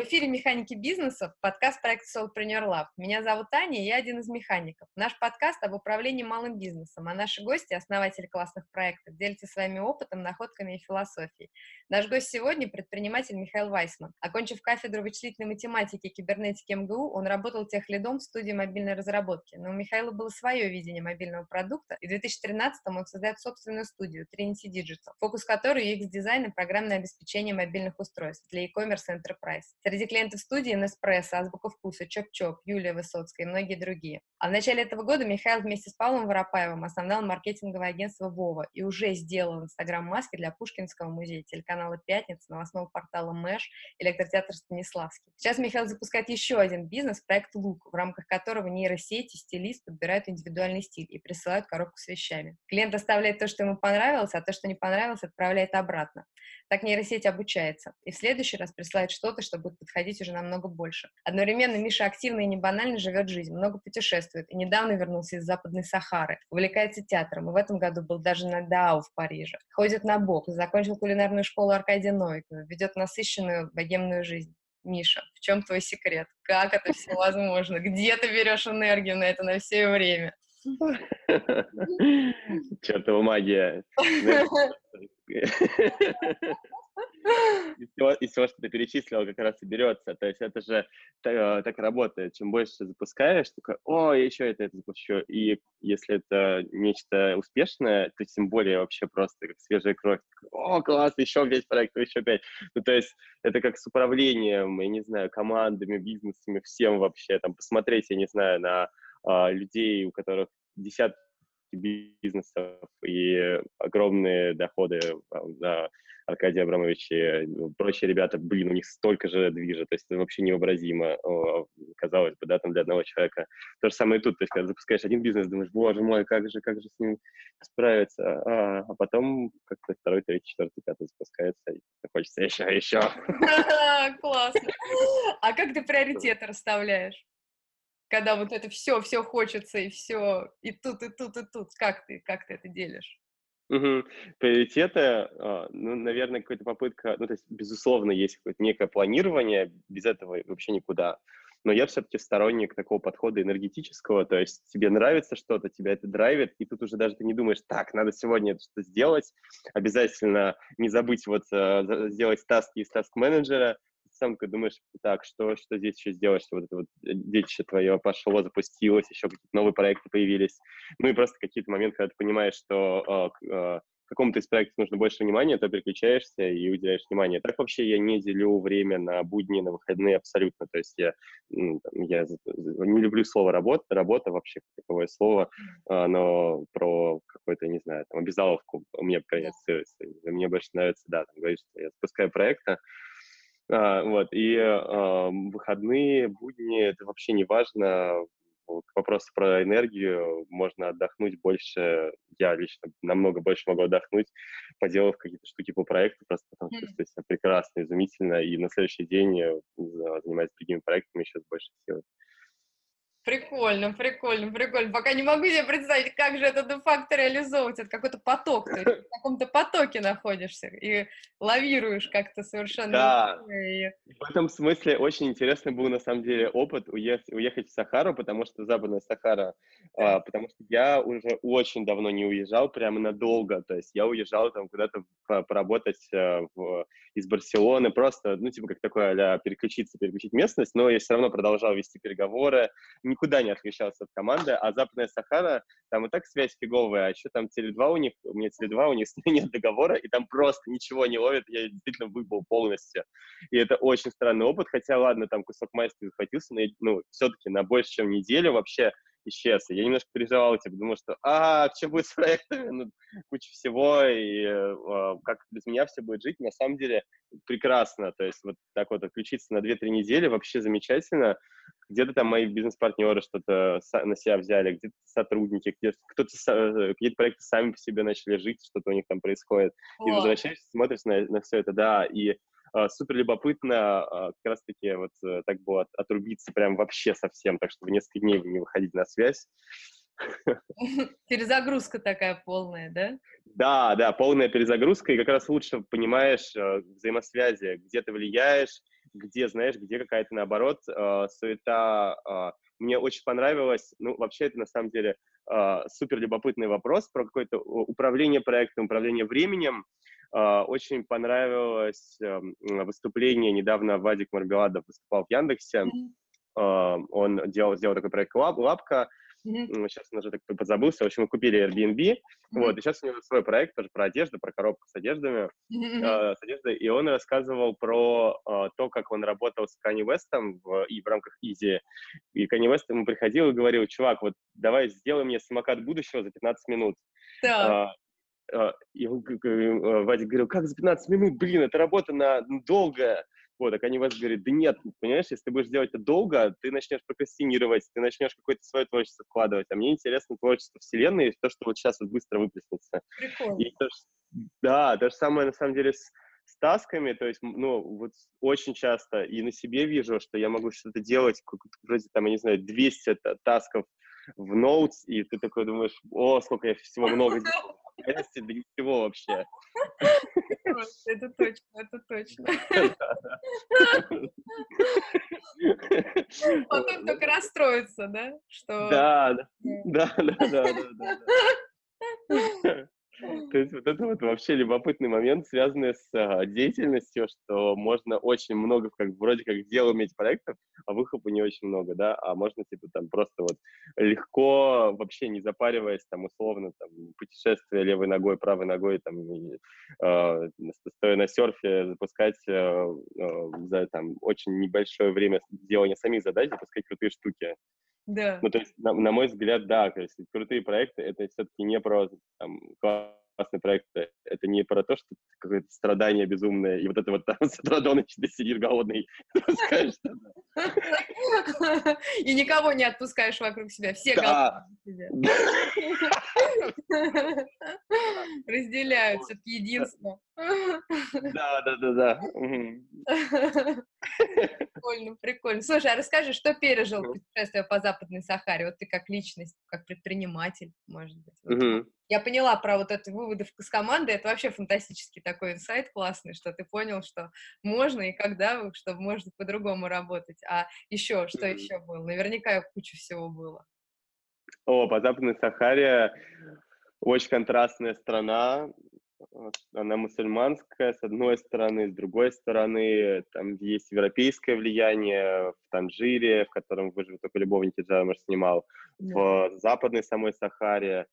В эфире «Механики бизнеса», подкаст проекта Solopreneur Lab. Меня зовут Аня, и я один из механиков. Наш подкаст об управлении малым бизнесом, а наши гости, основатели классных проектов, делятся своими опытом, находками и философией. Наш гость сегодня – предприниматель Михаил Вайсман. Окончив кафедру вычислительной математики и кибернетики МГУ, он работал техлидом в студии мобильной разработки. Но у Михаила было свое видение мобильного продукта, и в 2013 он создает собственную студию Trinity Digital, фокус которой UX-дизайн и программное обеспечение мобильных устройств для e-commerce enterprise. Среди клиентов студии Неспрессо, Азбука вкуса, Чоп-Чоп, Юлия Высоцкая и многие другие. А в начале этого года Михаил вместе с Павлом Воропаевым основал маркетинговое агентство «Вова» и уже сделал инстаграм-маски для Пушкинского музея, телеканала «Пятница», новостного портала «Мэш», электротеатр Станиславский. Сейчас Михаил запускает еще один бизнес, проект «Лук», в рамках которого нейросети, стилист подбирают индивидуальный стиль и присылают коробку с вещами. Клиент оставляет то, что ему понравилось, а то, что не понравилось, отправляет обратно. Так нейросеть обучается. И в следующий раз присылает что-то, что будет подходить уже намного больше. Одновременно Миша активно и не банально живет жизнь, много путешествует и недавно вернулся из Западной Сахары. Увлекается театром и в этом году был даже на Дау в Париже. Ходит на бок, закончил кулинарную школу Аркадия Новикова, ведет насыщенную богемную жизнь. Миша, в чем твой секрет? Как это все возможно? Где ты берешь энергию на это на все время? Чертова магия. из всего, что ты перечислил, как раз и берется. То есть это же так, э, так работает. Чем больше запускаешь, такой, о, я еще это, это запущу. И если это нечто успешное, то тем более вообще просто как свежая кровь. О, класс, еще пять проектов, еще пять. Ну, то есть это как с управлением, я не знаю, командами, бизнесами, всем вообще. Там посмотреть, я не знаю, на а, людей, у которых десятки бизнесов и огромные доходы да, Аркадий Абрамович и ну, прочие ребята, блин, у них столько же движа, то есть это вообще невообразимо, казалось бы, да, там для одного человека. То же самое и тут, то есть когда запускаешь один бизнес, думаешь, боже мой, как же, как же с ним справиться, а, а потом как-то второй, третий, четвертый, пятый запускается, и хочется еще, еще. Классно. А как ты приоритеты расставляешь? Когда вот это все, все хочется, и все, и тут, и тут, и тут. Как ты, как ты это делишь? Угу. Приоритеты, а, ну, наверное, какая-то попытка, ну, то есть, безусловно, есть какое-то некое планирование, без этого вообще никуда. Но я все-таки сторонник такого подхода энергетического, то есть тебе нравится что-то, тебя это драйвит, и тут уже даже ты не думаешь, так, надо сегодня это что-то сделать, обязательно не забыть вот э, сделать таски из таск-менеджера, сам такой думаешь, так, что, что здесь еще сделать, что вот это вот э, детище твое пошло, запустилось, еще какие-то новые проекты появились. Ну и просто какие-то моменты, когда ты понимаешь, что э, э, какому-то из проектов нужно больше внимания, то переключаешься и уделяешь внимание. Так вообще я не делю время на будни, на выходные абсолютно. То есть я, я не люблю слово работа, работа вообще таковое слово, а, но про какой-то, не знаю, там, обязаловку мне, конечно, мне больше нравится, да, там, говорить, что я запускаю проекты, а, вот, и а, выходные, будни, это вообще не важно. К вопросу про энергию, можно отдохнуть больше, я лично намного больше могу отдохнуть, поделав какие-то штуки по проекту, просто потому что чувствую себя прекрасно, изумительно, и на следующий день занимаюсь другими проектами еще с большей силой. Прикольно, прикольно, прикольно. Пока не могу себе представить, как же это де-факто реализовывать. Это какой-то поток. Ты в каком-то потоке находишься и лавируешь как-то совершенно. Да. И... В этом смысле очень интересный был, на самом деле, опыт уехать, уехать в Сахару, потому что Западная Сахара, а, потому что я уже очень давно не уезжал, прямо надолго. То есть я уезжал там куда-то поработать а, в, из Барселоны, просто, ну, типа, как такое, а переключиться, переключить местность, но я все равно продолжал вести переговоры, никуда не отличался от команды, а Западная Сахара, там и так связь фиговая, а еще там Теле2 у них, у меня Теле2, у них нет договора, и там просто ничего не ловит, я действительно выбыл полностью. И это очень странный опыт, хотя, ладно, там кусок майски захватился, но, ну, все-таки на больше, чем неделю вообще исчез. И я немножко переживал, типа, думал, что, а, что будет с проектами? Ну, куча всего, и э, как без меня все будет жить. На самом деле прекрасно. То есть вот так вот отключиться на 2-3 недели вообще замечательно. Где-то там мои бизнес-партнеры что-то на себя взяли, где-то сотрудники, где-то кто-то, э, какие-то проекты сами по себе начали жить, что-то у них там происходит. И возвращаешься, смотришь на, на все это, да, и а, супер любопытно а, как раз-таки вот э, так было отрубиться прям вообще совсем, так что в несколько дней не выходить на связь. Перезагрузка такая полная, да? Да, да, полная перезагрузка, и как раз лучше понимаешь э, взаимосвязи, где ты влияешь, где, знаешь, где какая-то, наоборот, э, суета. Э, мне очень понравилось, ну, вообще это на самом деле супер любопытный вопрос про какое-то управление проектом, управление временем. Э, очень понравилось э, выступление, недавно Вадик Марбеладов выступал в Яндексе, mm-hmm. он делал, сделал такой проект Лап, Лапка, Mm-hmm. Сейчас он уже так подзабылся. В общем, мы купили Airbnb. Mm-hmm. Вот, и сейчас у него свой проект тоже про одежду, про коробку с одеждами. Mm-hmm. Э, с одеждой. И он рассказывал про э, то, как он работал с Kanye West в, и в рамках Easy. И Kanye West ему приходил и говорил, чувак, вот давай сделай мне самокат будущего за 15 минут. Да. И он, Вадик говорил, как за 15 минут? Блин, это работа на долгая. Вот, а Kanye West говорит, да нет, понимаешь, если ты будешь делать это долго, ты начнешь прокрастинировать, ты начнешь какое-то свое творчество вкладывать, а мне интересно творчество вселенной, и то, что вот сейчас вот быстро выплеснется. Прикольно. И то, да, то же самое, на самом деле, с, с тасками, то есть, ну, вот очень часто и на себе вижу, что я могу что-то делать, вроде там, я не знаю, 200 тасков в ноутс, и ты такой думаешь, о, сколько я всего много делал, реальности да ничего вообще. Это точно, это точно. Потом только расстроиться, да? Что... Да, да, да, да, да, да. То есть вот это вот вообще любопытный момент, связанный с а, деятельностью, что можно очень много, как вроде как дел иметь проектов, а выхлопа не очень много, да, а можно типа там просто вот легко, вообще не запариваясь, там условно, там путешествие левой ногой, правой ногой, там, и, э, стоя на серфе, запускать э, э, за там очень небольшое время делания самих задач, запускать крутые штуки. Да. Ну, то есть, на, на мой взгляд, да, то есть крутые проекты — это все-таки не про там, классный проект, это не про то, что какое-то страдание безумное, и вот это вот там с утра до ночи ты сидишь голодный, И никого не отпускаешь вокруг себя, все голодные Разделяют все-таки единство. Да, да, да, да. Прикольно, прикольно. Слушай, а расскажи, что пережил путешествие по Западной Сахаре? Вот ты как личность, как предприниматель, может быть. Я поняла про вот эти выводы с команды. Это вообще фантастический такой инсайт классный, что ты понял, что можно и когда, что можно по-другому работать. А еще, что mm-hmm. еще было? Наверняка куча всего было. О, по Западной Сахаре очень контрастная страна она мусульманская, с одной стороны, с другой стороны, там есть европейское влияние в Танжире, в котором выживут только любовники Джамер снимал, в западной самой Сахаре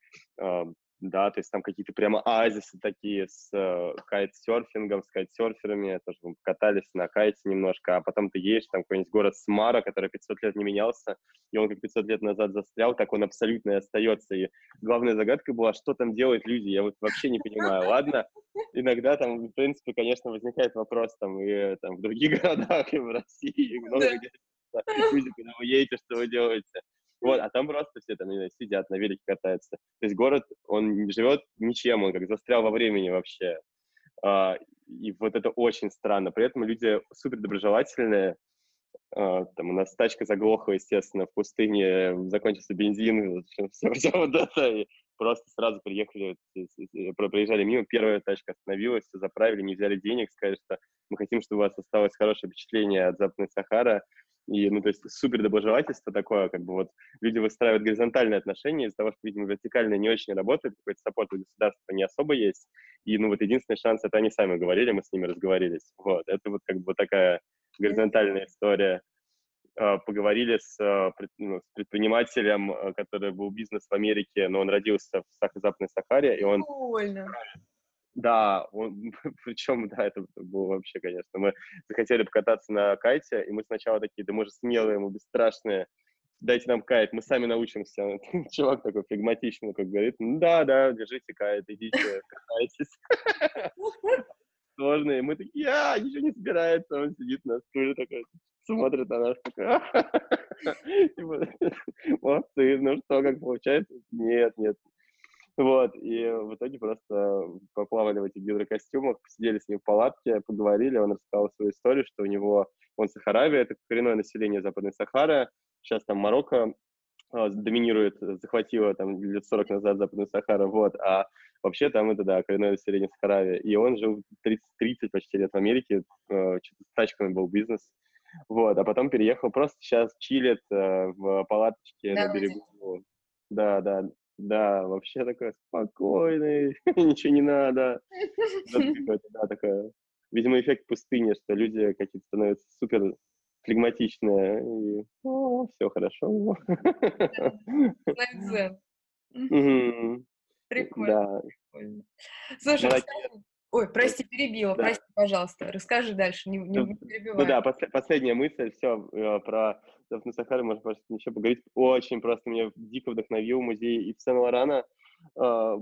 да, то есть там какие-то прямо оазисы такие с э, кайтсерфингом, с кайтсерферами, тоже мы катались на кайте немножко, а потом ты едешь, там какой-нибудь город Смара, который 500 лет не менялся, и он как 500 лет назад застрял, так он абсолютно и остается, и главная загадка была, что там делают люди, я вот вообще не понимаю, ладно, иногда там, в принципе, конечно, возникает вопрос там и там в других городах, и в России, и много где. Люди, когда вы едете, что вы делаете, вот, а там просто все там знаю, сидят, на велике катаются. То есть город, он живет ничем, он как застрял во времени вообще. А, и вот это очень странно. При этом люди супер доброжелательные. А, там у нас тачка заглохла, естественно, в пустыне, закончился бензин, все, все, вот это. И просто сразу приехали, проезжали мимо, первая тачка остановилась, все заправили, не взяли денег, сказали, что мы хотим, чтобы у вас осталось хорошее впечатление от Западной Сахара, и, ну, то есть супер доброжелательство такое, как бы вот люди выстраивают горизонтальные отношения из-за того, что, видимо, вертикальное не очень работает, какой-то саппорт у государства не особо есть. И, ну, вот единственный шанс, это они сами говорили, мы с ними разговорились. Вот, это вот как бы такая горизонтальная история. А, поговорили с, а, ну, с предпринимателем, а, который был бизнес в Америке, но он родился в Западной Сахаре, и он... Прикольно. Да, он, причем, да, это было вообще, конечно. Мы захотели покататься на кайте, и мы сначала такие, да мы же смелые, мы бесстрашные, дайте нам кайт, мы сами научимся. Чувак такой флегматичный, как говорит, ну да, да, держите кайт, идите, катайтесь. Сложно, мы такие, а, ничего не собирается, он сидит на стуле такой, смотрит на нас, такой, молодцы, ну что, как получается? Нет, нет, вот, и в итоге просто поплавали в этих гидрокостюмах, посидели с ним в палатке, поговорили, он рассказал свою историю, что у него, он Сахаравия, это коренное население Западной Сахары, сейчас там Марокко доминирует, захватила там лет 40 назад Западную Сахару, вот, а вообще там это, да, коренное население Сахаравия. И он жил 30, 30 почти лет в Америке, э, с тачками был бизнес, вот, а потом переехал, просто сейчас чилит э, в палаточке да, на берегу. Да, да, да, вообще такой спокойный, ничего не надо. Да, такая, видимо, эффект пустыни, что люди какие-то становятся супер флегматичная, и о, все хорошо. Прикольно. Слушай, Ой, прости, перебила, прости, пожалуйста. Расскажи дальше, не, не перебивай. Ну да, пос, последняя мысль, все, э, про Западную Сахару можно просто еще поговорить. Очень просто меня дико вдохновил музей Ив Сен-Лорана. Э,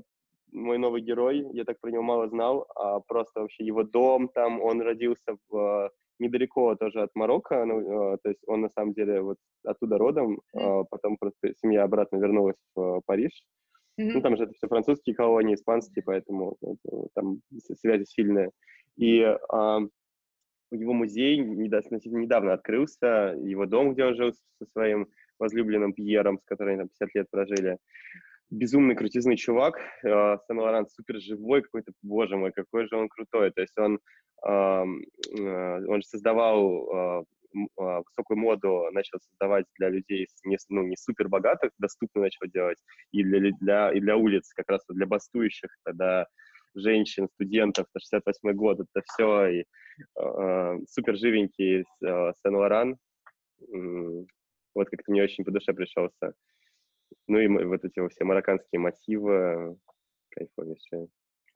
мой новый герой, я так про него мало знал, а просто вообще его дом там, он родился в недалеко тоже от Марокко, ну, э, то есть он на самом деле вот оттуда родом, mm-hmm. потом просто семья обратно вернулась в Париж. Mm-hmm. Ну, там же это все французские колонии, испанские, поэтому вот, там связи сильные. И а, его музей недавно открылся, его дом, где он жил со своим возлюбленным Пьером, с которым там 50 лет прожили. Безумный крутизный чувак, э, Сен-Лоран супер живой какой-то, боже мой, какой же он крутой. То есть он Э, он же создавал а, а, высокую моду, начал создавать для людей не, ну, не супер богатых, доступно начал делать, и для, для, и для улиц, как раз для бастующих, тогда женщин, студентов, 68 год, это все, и э, супер живенький э, Сен-Лоран, вот как-то мне очень по душе пришелся. Ну и вот эти все марокканские мотивы, кайфовейшие.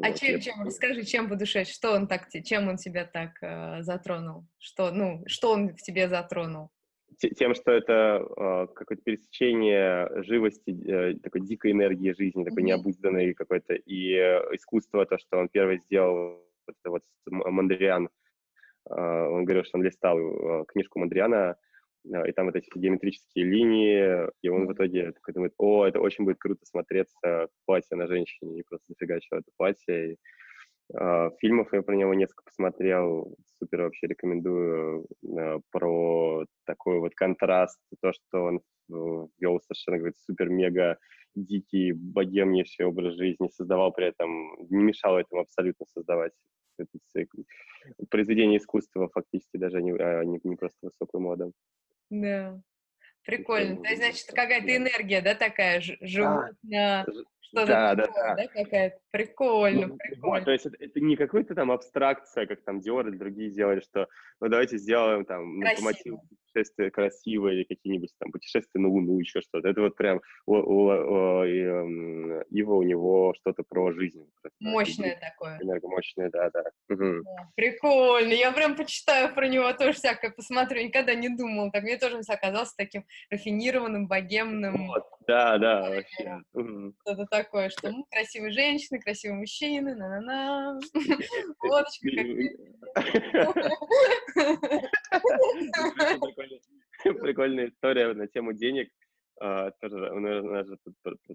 А чем, чем, расскажи, чем по душе, что он так, чем он тебя так э, затронул? Что, ну, что он в тебе затронул? Тем, что это э, какое-то пересечение живости, э, такой дикой энергии жизни, такой mm-hmm. необузданной какой-то, и э, искусство, то, что он первый сделал, это вот Мандриан, э, он говорил, что он листал э, книжку Мандриана, и там вот эти геометрические линии, и он в итоге такой думает, о, это очень будет круто смотреться платье на женщине, и просто зафигачил это платье. И, э, фильмов я про него несколько посмотрел, супер вообще рекомендую, э, про такой вот контраст, то, что он вел совершенно какой-то супер-мега дикий, богемнейший образ жизни, создавал при этом, не мешал этому абсолютно создавать это произведение искусства фактически даже не, а не, не просто высокую моду. Да. Прикольно. То есть, значит, какая-то энергия, да, такая животная, что-то да, да, да. да, какая-то. Прикольно, ну, прикольно. Вот, то есть это, это не какая-то там абстракция, как там Диор или другие делали, что ну давайте сделаем там ну, путешествия красивые или какие-нибудь там путешествия на Луну, еще что-то. Это вот прям у, у, у, эм, его у него что-то про жизнь. Мощное да, такое. Энергомощное, да, да. Угу. Прикольно. Я прям почитаю про него тоже всякое, посмотрю. Никогда не думал. Так мне тоже оказался таким рафинированным, богемным. Вот, да, да, вообще. Что-то такое, что ну, красивые женщины, красивые мужчины, на-на-на. Водочка Прикольная история на тему денег. Uh, тоже, у нас же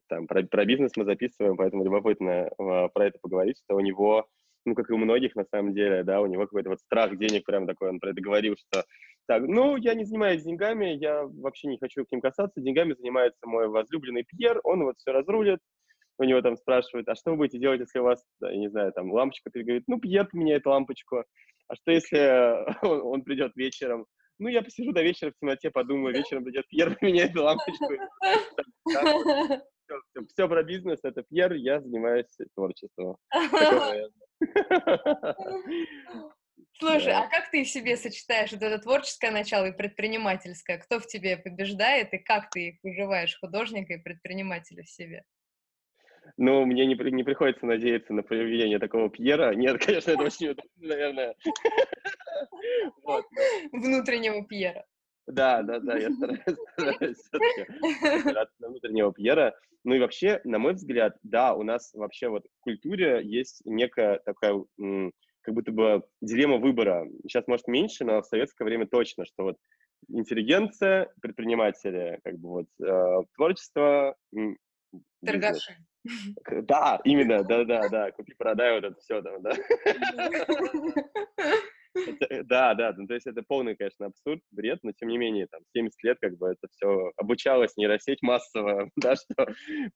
там, про, про бизнес мы записываем, поэтому любопытно uh, про это поговорить, что у него, ну, как и у многих, на самом деле, да, у него какой-то вот страх денег, прям такой, он про это говорил, что так, ну, я не занимаюсь деньгами, я вообще не хочу к ним касаться, деньгами занимается мой возлюбленный Пьер, он вот все разрулит, у него там спрашивают, а что вы будете делать, если у вас, я не знаю, там лампочка, ты говорит, ну, Пьер поменяет лампочку, а что если он, он придет вечером, ну, я посижу до вечера в темноте, подумаю, вечером придет Пьер, поменяет лампочку. Все, все про бизнес, это Пьер, я занимаюсь творчеством. Слушай, а как ты в себе сочетаешь вот это творческое начало и предпринимательское? Кто в тебе побеждает и как ты их уживаешь, художника и предпринимателя в себе? Ну, мне не, не приходится надеяться на появление такого Пьера. Нет, конечно, это очень удобно, наверное. Внутреннего Пьера. Да, да, да, я стараюсь, стараюсь все-таки на внутреннего Пьера. Ну и вообще, на мой взгляд, да, у нас вообще вот в культуре есть некая такая как будто бы дилемма выбора. Сейчас, может, меньше, но в советское время точно, что вот интеллигенция, предприниматели, как бы вот э, творчество, Торгаши. Да, именно, да-да-да, купи-продай вот это все там, да. Да, да, ну, то есть это полный, конечно, абсурд, бред, но тем не менее, там, 70 лет, как бы, это все обучалось нейросеть массово, да, что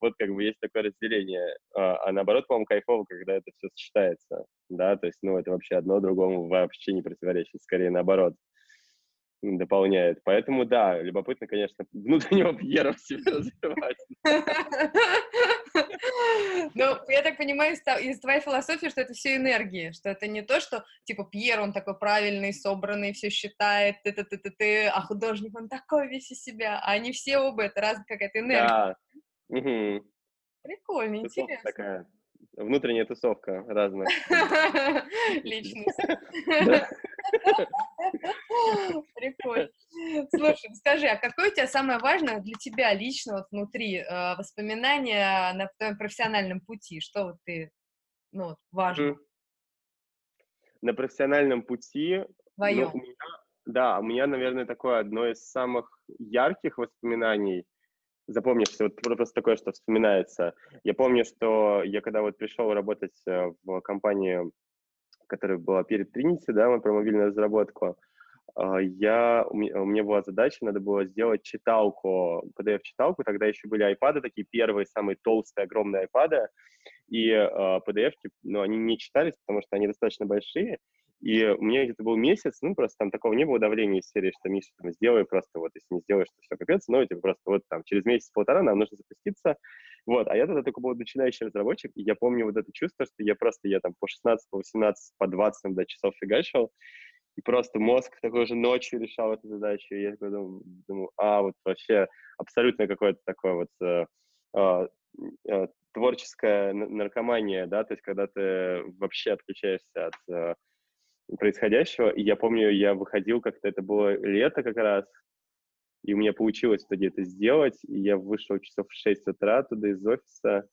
вот, как бы, есть такое разделение, а, а наоборот, по-моему, кайфово, когда это все сочетается, да, то есть, ну, это вообще одно другому вообще не противоречит, скорее наоборот дополняет. Поэтому, да, любопытно, конечно, внутреннего Пьера в себе развивать. Ну, я так понимаю из твоей философии, что это все энергии, что это не то, что, типа, Пьер, он такой правильный, собранный, все считает, ты ты ты ты а художник, он такой весь из себя, а они все оба, это разная какая-то энергия. Прикольно, интересно. Такая внутренняя тусовка разных. Личность. Прикольно. Слушай, скажи, а какое у тебя самое важное для тебя лично вот внутри э, воспоминания на твоем профессиональном пути? Что вот ты, ну, важно? На профессиональном пути... Твоем. Ну, у меня, да, у меня, наверное, такое одно из самых ярких воспоминаний — запомнишься, вот просто такое, что вспоминается. Я помню, что я когда вот пришел работать э, в компанию, которая была перед Trinity, да, мы про мобильную разработку, а, я, у меня, была задача, надо было сделать читалку, PDF-читалку, тогда еще были iPad, такие первые, самые толстые, огромные iPad, и а, PDF-ки, ну, они не читались, потому что они достаточно большие, и у меня где-то был месяц, ну, просто там такого не было давления из серии, что, Миша, там, сделай просто, вот, если не сделаешь, то все, капец, но, типа, просто вот там через месяц-полтора нам нужно запуститься, вот, а я тогда только был начинающий разработчик, и я помню вот это чувство, что я просто, я там по 16, по 18, по 20 да, часов фигачил, и просто мозг такой же ночью решал эту задачу, и я такой думаю, думаю а, вот вообще абсолютно какое-то такое вот э, э, э, творческая наркомания, да, то есть когда ты вообще отключаешься от э, происходящего. И я помню, я выходил как-то, это было лето как раз, и у меня получилось итоге это сделать, и я вышел часов в 6 утра туда из офиса,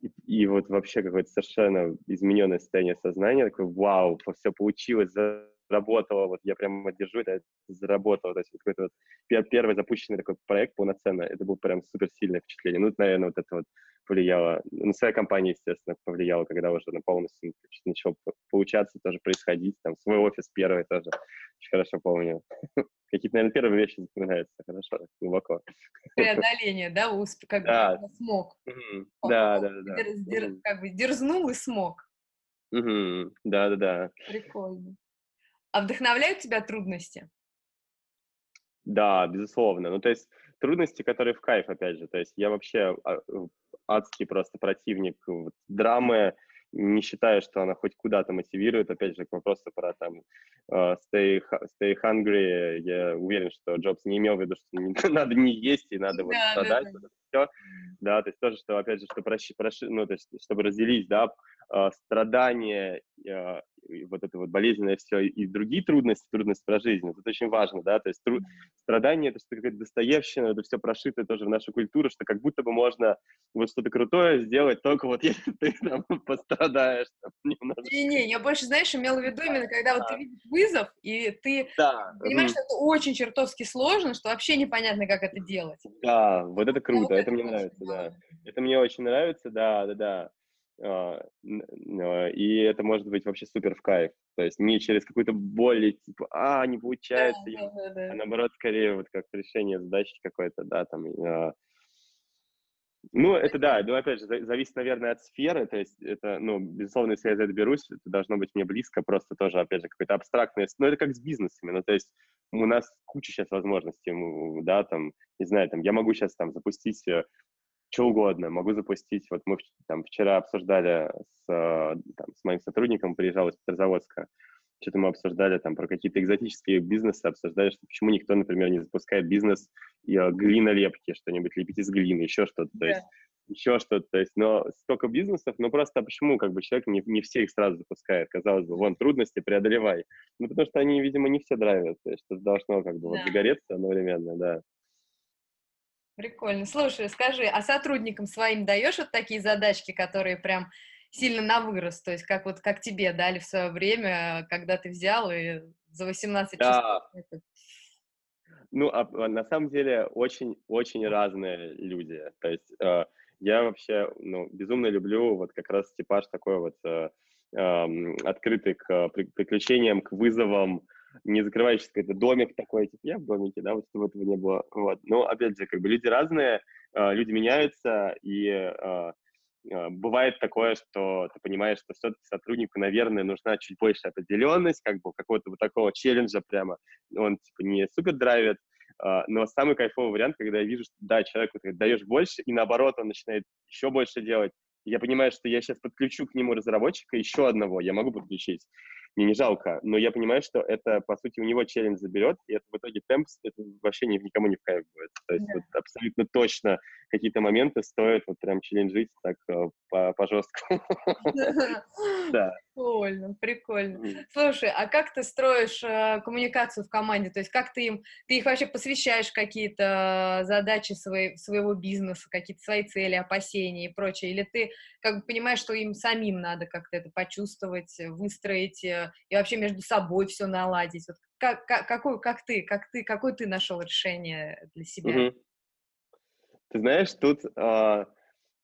и, и вот вообще какое-то совершенно измененное состояние сознания, такое, вау, все получилось, заработало, вот я прям держу это, заработало, то есть какой-то вот первый запущенный такой проект полноценно, это было прям супер сильное впечатление. Ну, наверное, вот это вот повлияло, на своя компания, естественно, повлияло, когда уже на полностью начал получаться, тоже происходить, там, свой офис первый тоже, очень хорошо помню. Какие-то, наверное, первые вещи запоминаются хорошо, глубоко. Преодоление, да, усп... как да. бы смог. Да, да, да. Как бы дерзнул и смог. Да, да, да. Прикольно. А вдохновляют тебя трудности? Да, безусловно. Ну, то есть трудности, которые в кайф, опять же. То есть я вообще а, адский просто противник вот, драмы, не считаю, что она хоть куда-то мотивирует. Опять же, к вопросу про там uh, stay, stay hungry, я уверен, что Джобс не имел в виду, что не, надо не есть и надо вот да, страдать. Да, да. все. Да, то есть тоже, что, опять же, что проще, проще, ну, то есть, чтобы разделить, да, страдания uh, вот это вот болезненное все и другие трудности, трудности про жизнь, это очень важно, да, то есть тру... страдание это что-то какая-то достоевщина, это все прошито тоже в нашу культуру, что как будто бы можно вот что-то крутое сделать, только вот если ты там пострадаешь там, немножко. Не-не, я больше, знаешь, имела в виду именно, когда вот ты видишь вызов, и ты да. понимаешь, что это очень чертовски сложно, что вообще непонятно, как это делать. Да, вот это круто, это, это мне нравится, да. Это мне очень нравится, да, да, да. А, а, и это может быть вообще супер в кайф. То есть не через какую-то боль, типа, а, не получается, да, да, да, да. а наоборот, скорее вот как решение задачи какой-то, да, там. А. Ну, это да, ну, опять же, зависит, наверное, от сферы, то есть это, ну, безусловно, если я за это берусь, это должно быть мне близко, просто тоже, опять же, какой-то абстрактный, ну, это как с бизнесами, ну, то есть у нас куча сейчас возможностей, да, там, не знаю, там, я могу сейчас там запустить э, что угодно. Могу запустить, вот мы там вчера обсуждали с, э, там, с моим сотрудником, приезжал из Петрозаводска, что-то мы обсуждали там про какие-то экзотические бизнесы, обсуждали, что почему никто, например, не запускает бизнес и э, глинолепки, что-нибудь лепить из глины, еще что-то, то есть еще что-то, то есть, но столько бизнесов, ну просто почему как бы человек не, не все их сразу запускает, казалось бы, вон трудности преодолевай, ну потому что они, видимо, не все драйвят, то есть это должно как бы да. вот загореться одновременно, да. Прикольно. Слушай, скажи, а сотрудникам своим даешь вот такие задачки, которые прям сильно на вырос, то есть как вот как тебе дали в свое время, когда ты взял и за 18 да. часов? Ну, а, а, на самом деле очень-очень разные люди. То есть э, я вообще, ну, безумно люблю вот как раз типаж такой вот э, э, открыты к приключениям, к вызовам, не закрывающийся какой-то домик такой, типа, я в домике, да, вот чтобы этого не было, вот. Но, опять же, как бы люди разные, э, люди меняются, и э, э, бывает такое, что ты понимаешь, что все-таки сотруднику, наверное, нужна чуть больше определенность, как бы какого-то вот такого челленджа прямо, он, типа, не супер драйвит, но самый кайфовый вариант, когда я вижу, что да, человеку ты даешь больше, и наоборот, он начинает еще больше делать. Я понимаю, что я сейчас подключу к нему разработчика еще одного, я могу подключить мне не жалко, но я понимаю, что это, по сути, у него челлендж заберет, и это в итоге темпс, это вообще ни, никому не в кайф будет. То есть да. вот абсолютно точно какие-то моменты стоит вот прям челленджить так э, по, по жесткому. Да. Прикольно, прикольно. Слушай, а как ты строишь э, коммуникацию в команде? То есть как ты им, ты их вообще посвящаешь какие-то задачи свои, своего бизнеса, какие-то свои цели, опасения и прочее? Или ты как бы понимаешь, что им самим надо как-то это почувствовать, выстроить э, и вообще между собой все наладить? Вот как, как, какой, как ты, как ты, какое ты нашел решение для себя? Угу. Ты знаешь, тут а,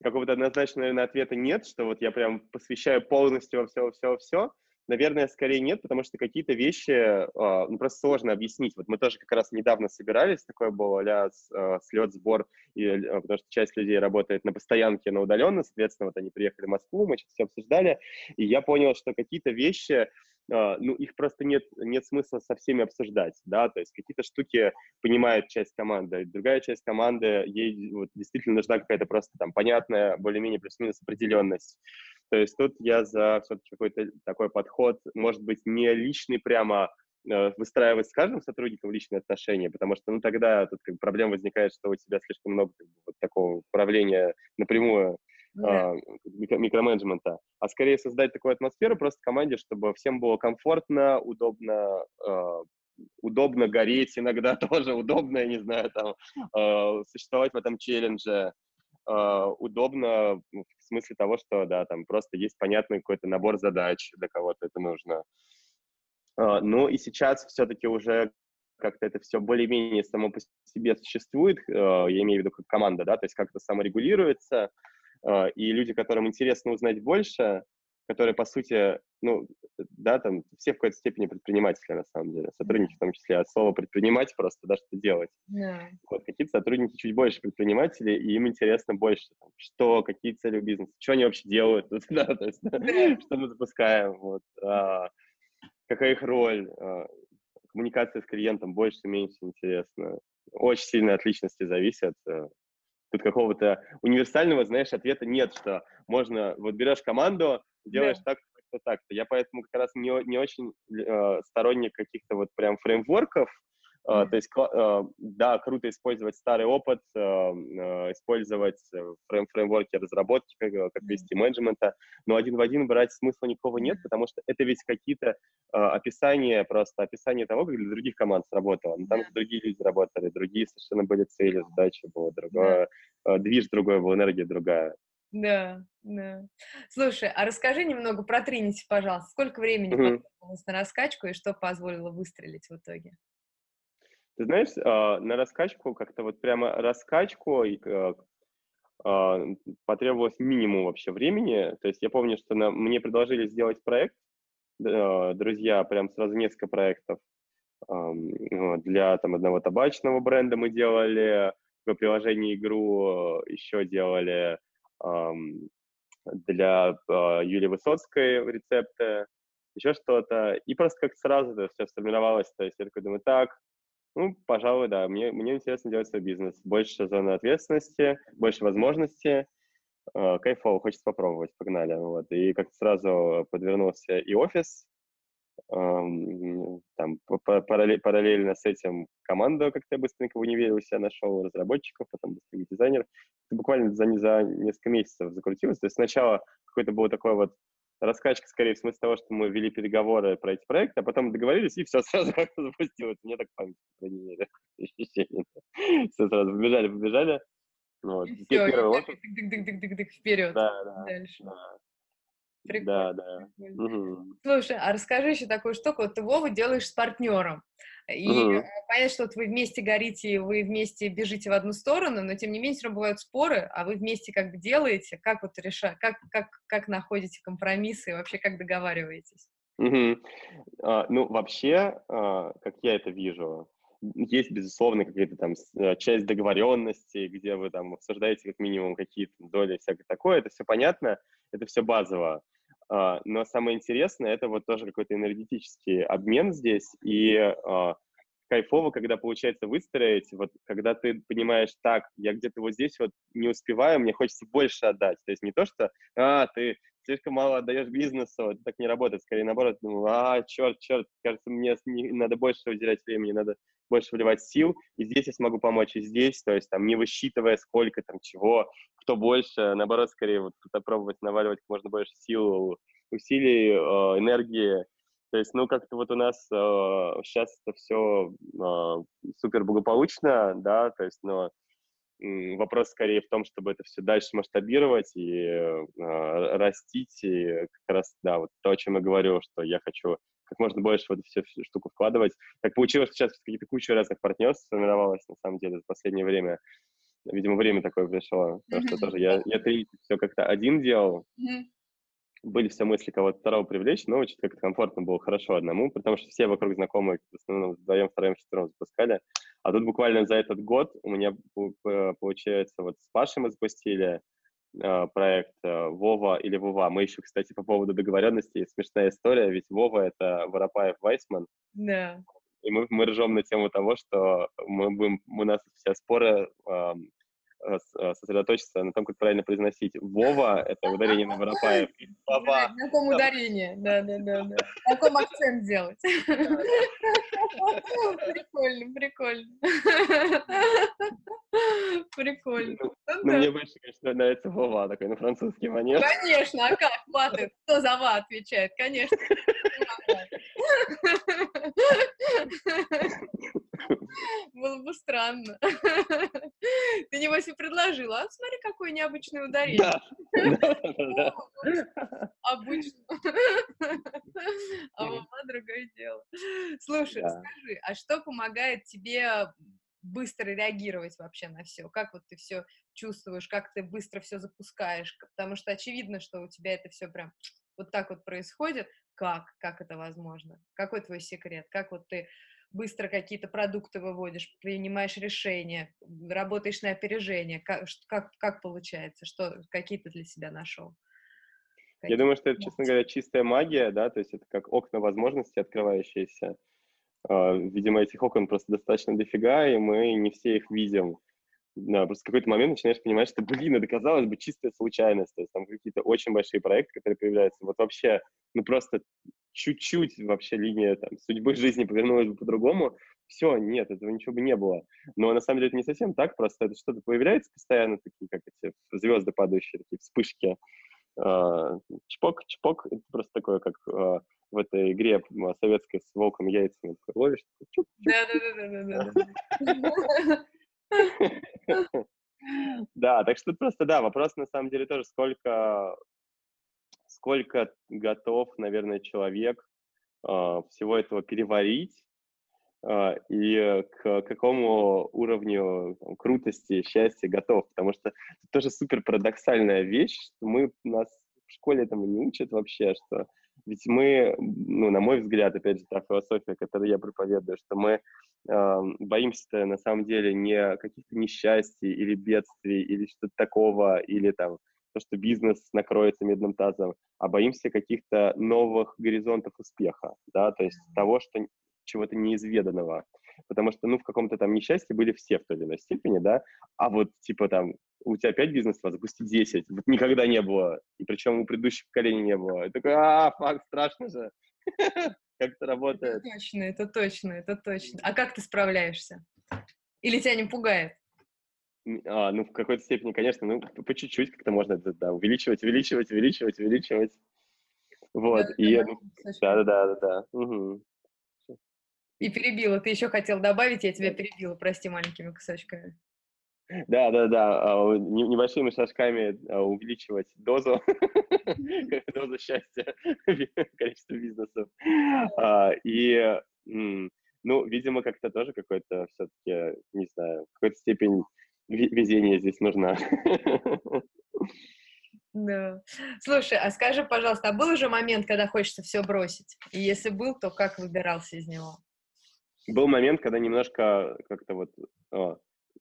какого-то однозначного, наверное, ответа нет, что вот я прям посвящаю полностью во все, во все, во все. Наверное, скорее нет, потому что какие-то вещи а, ну, просто сложно объяснить. Вот мы тоже как раз недавно собирались, такое было а слет, сбор, и, а, потому что часть людей работает на постоянке, на удаленно, соответственно, вот они приехали в Москву, мы сейчас все обсуждали, и я понял, что какие-то вещи, ну, их просто нет, нет смысла со всеми обсуждать, да, то есть какие-то штуки понимает часть команды, другая часть команды, ей вот, действительно нужна какая-то просто там понятная, более-менее плюс-минус определенность. То есть тут я за все-таки какой-то такой подход, может быть, не личный прямо, э, выстраивать с каждым сотрудником личные отношения, потому что, ну, тогда тут как бы, проблема возникает, что у тебя слишком много как бы, вот такого управления напрямую да. э, микроменеджмента, а скорее создать такую атмосферу просто команде, чтобы всем было комфортно, удобно, э, удобно гореть иногда тоже, удобно, я не знаю, там, э, существовать в этом челлендже, э, удобно в смысле того, что, да, там просто есть понятный какой-то набор задач, для кого-то это нужно. Э, ну и сейчас все-таки уже как-то это все более-менее само по себе существует, я имею в виду как команда, да, то есть как-то саморегулируется, и люди, которым интересно узнать больше, которые, по сути, ну, да, там, все в какой-то степени предприниматели, на самом деле, сотрудники в том числе, от слова предпринимать просто, да, что делать. Yeah. Вот, какие-то сотрудники чуть больше предприниматели, и им интересно больше, там, что, какие цели у бизнеса, что они вообще делают, да, то есть, yeah. что мы запускаем, вот, а, какая их роль, а, коммуникация с клиентом больше, меньше интересно. Очень сильно от личности зависит. Тут какого-то универсального, знаешь, ответа нет, что можно, вот берешь команду, делаешь да. так, так, так. Я поэтому как раз не, не очень э, сторонник каких-то вот прям фреймворков, то есть, uh, да, круто использовать старый опыт, uh, использовать фрейм фреймворки разработки, как, как вести менеджмента, но один в один брать смысла никакого нет, потому что это ведь какие-то описания, просто описание того, как для других команд сработало. Но там же другие люди работали, другие совершенно были цели, задачи было другое, движ другой был, энергия другая. Да, да. Слушай, а расскажи немного про Тринити, пожалуйста. Сколько времени mm-hmm. на раскачку и что позволило выстрелить в итоге? Ты знаешь, а, на раскачку, как-то вот прямо раскачку а, а, потребовалось минимум вообще времени. То есть я помню, что на, мне предложили сделать проект, друзья, прям сразу несколько проектов. Для там одного табачного бренда мы делали, в приложении игру еще делали для Юлии Высоцкой рецепты, еще что-то. И просто как сразу это все сформировалось. То есть я такой думаю, так, ну, пожалуй, да. Мне, мне интересно делать свой бизнес. Больше зоны ответственности, больше возможностей. Э, кайфово, хочется попробовать, погнали. Вот. И как-то сразу подвернулся и офис. Эм, там параллельно с этим команду как-то я быстренько в универе у себя нашел, разработчиков, потом быстренько дизайнер. Это буквально за, за несколько месяцев закрутилось. То есть сначала какой-то был такой вот раскачка скорее в смысле того, что мы вели переговоры про эти проекты, а потом договорились, и все сразу как-то запустилось. Мне так память, по крайней мере, ощущение. Все сразу побежали, побежали. Вот. И все, первый вперед. Да, да. Дальше. Да. Прикольно. Да, да. Угу. Слушай, а расскажи еще такую штуку. Вот ты Вову делаешь с партнером. И угу. понятно, что вот вы вместе горите, вы вместе бежите в одну сторону, но тем не менее все равно бывают споры, а вы вместе как бы делаете, как вот решаете, как, как, как находите компромиссы и вообще как договариваетесь? Угу. А, ну, вообще, а, как я это вижу, есть, безусловно, какая-то там э, часть договоренности, где вы там обсуждаете как минимум какие-то доли, всякое такое, это все понятно, это все базово. А, но самое интересное, это вот тоже какой-то энергетический обмен здесь, и а, кайфово, когда получается выстроить, вот когда ты понимаешь, так, я где-то вот здесь вот не успеваю, мне хочется больше отдать. То есть не то, что, а, ты слишком мало отдаешь бизнесу, это так не работает, скорее наоборот, ну, а, черт, черт, кажется, мне надо больше уделять времени, надо больше вливать сил, и здесь я смогу помочь, и здесь, то есть там не высчитывая сколько там чего, кто больше, наоборот, скорее вот тут пробовать наваливать как можно больше сил, усилий, э, энергии, то есть, ну, как-то вот у нас э, сейчас это все э, супер благополучно, да, то есть, но вопрос скорее в том, чтобы это все дальше масштабировать и э, растить, и как раз, да, вот то, о чем я говорю, что я хочу как можно больше в эту всю штуку вкладывать. Так получилось, что сейчас какие-то куча разных партнерств сформировалось, на самом деле, за последнее время. Видимо, время такое пришло, потому что тоже я, я три все как-то один делал, mm-hmm были все мысли кого-то второго привлечь, но очень как-то комфортно было хорошо одному, потому что все вокруг знакомые в основном вдвоем, втроем, четвером запускали. А тут буквально за этот год у меня получается вот с Пашей мы запустили э, проект э, Вова или Вова. Мы еще, кстати, по поводу договоренности, смешная история, ведь Вова — это Воропаев Вайсман. Да. И мы, мы ржем на тему того, что мы будем, у нас все споры Э, э, сосредоточиться на том, как правильно произносить. Вова — это ударение на Воропаев. Вова. На каком ударение, да-да-да. На каком акцент делать. Прикольно, прикольно. Прикольно. Ну, ну мне больше, конечно, нравится Вова, такой на французский манер. Конечно, а как? Ваты, кто за ва отвечает? Конечно. Было бы странно. Ты, небось, и предложила. А смотри, какое необычное ударение. Да. Обычно. А мама другое дело. Слушай, скажи, а что помогает тебе быстро реагировать вообще на все? Как вот ты все чувствуешь, как ты быстро все запускаешь? Потому что очевидно, что у тебя это все прям вот так вот происходит. Как? Как это возможно? Какой твой секрет? Как вот ты быстро какие-то продукты выводишь, принимаешь решения, работаешь на опережение. Как, как, как получается? Что, какие ты для себя нашел? Какие? Я думаю, что это, честно говоря, чистая магия, да, то есть это как окна возможностей, открывающиеся. Uh, видимо, этих окон просто достаточно дофига, и мы не все их видим. Да, просто в какой-то момент начинаешь понимать, что, блин, это казалось бы чистая случайность. То есть там какие-то очень большие проекты, которые появляются. Вот вообще, ну просто чуть-чуть вообще линия там, судьбы жизни повернулась бы по-другому, все, нет, этого ничего бы не было. Но на самом деле это не совсем так, просто это что-то появляется постоянно, такие как эти звезды падающие, такие вспышки. Uh, чпок, чпок, это просто такое, как uh, в этой игре советской с волком яйцами ловишь. Да-да-да. Да, так что просто, да, вопрос на самом деле тоже, сколько сколько готов, наверное, человек э, всего этого переварить э, и к какому уровню там, крутости, счастья готов. Потому что это тоже супер парадоксальная вещь, что мы нас в школе этому не учат вообще, что ведь мы, ну, на мой взгляд, опять же, та философия, которую я проповедую, что мы э, боимся на самом деле не каких-то несчастий или бедствий или что-то такого, или там то, что бизнес накроется медным тазом, а боимся каких-то новых горизонтов успеха, да, то есть того, что чего-то неизведанного. Потому что, ну, в каком-то там несчастье были все в той или иной степени, да, а вот, типа, там, у тебя 5 бизнесов, а запусти 10. Вот никогда не было. И причем у предыдущих поколений не было. И такой, а, факт, страшно же. Как это работает? Это точно, это точно, это точно. А как ты справляешься? Или тебя не пугает? А, ну, в какой-то степени, конечно, ну, по чуть-чуть как-то можно это, да, увеличивать, увеличивать, увеличивать, увеличивать. Вот, да, и, ну, да-да-да-да, угу. И перебила, ты еще хотел добавить, я тебя перебила, прости, маленькими кусочками. Да, да, да, небольшими шажками а, увеличивать дозу, дозу счастья, количество бизнесов. А, и, ну, видимо, как-то тоже какой-то все-таки, не знаю, какой-то степень везения здесь нужна. Да. Слушай, а скажи, пожалуйста, а был уже момент, когда хочется все бросить? И если был, то как выбирался из него? Был момент, когда немножко как-то вот о,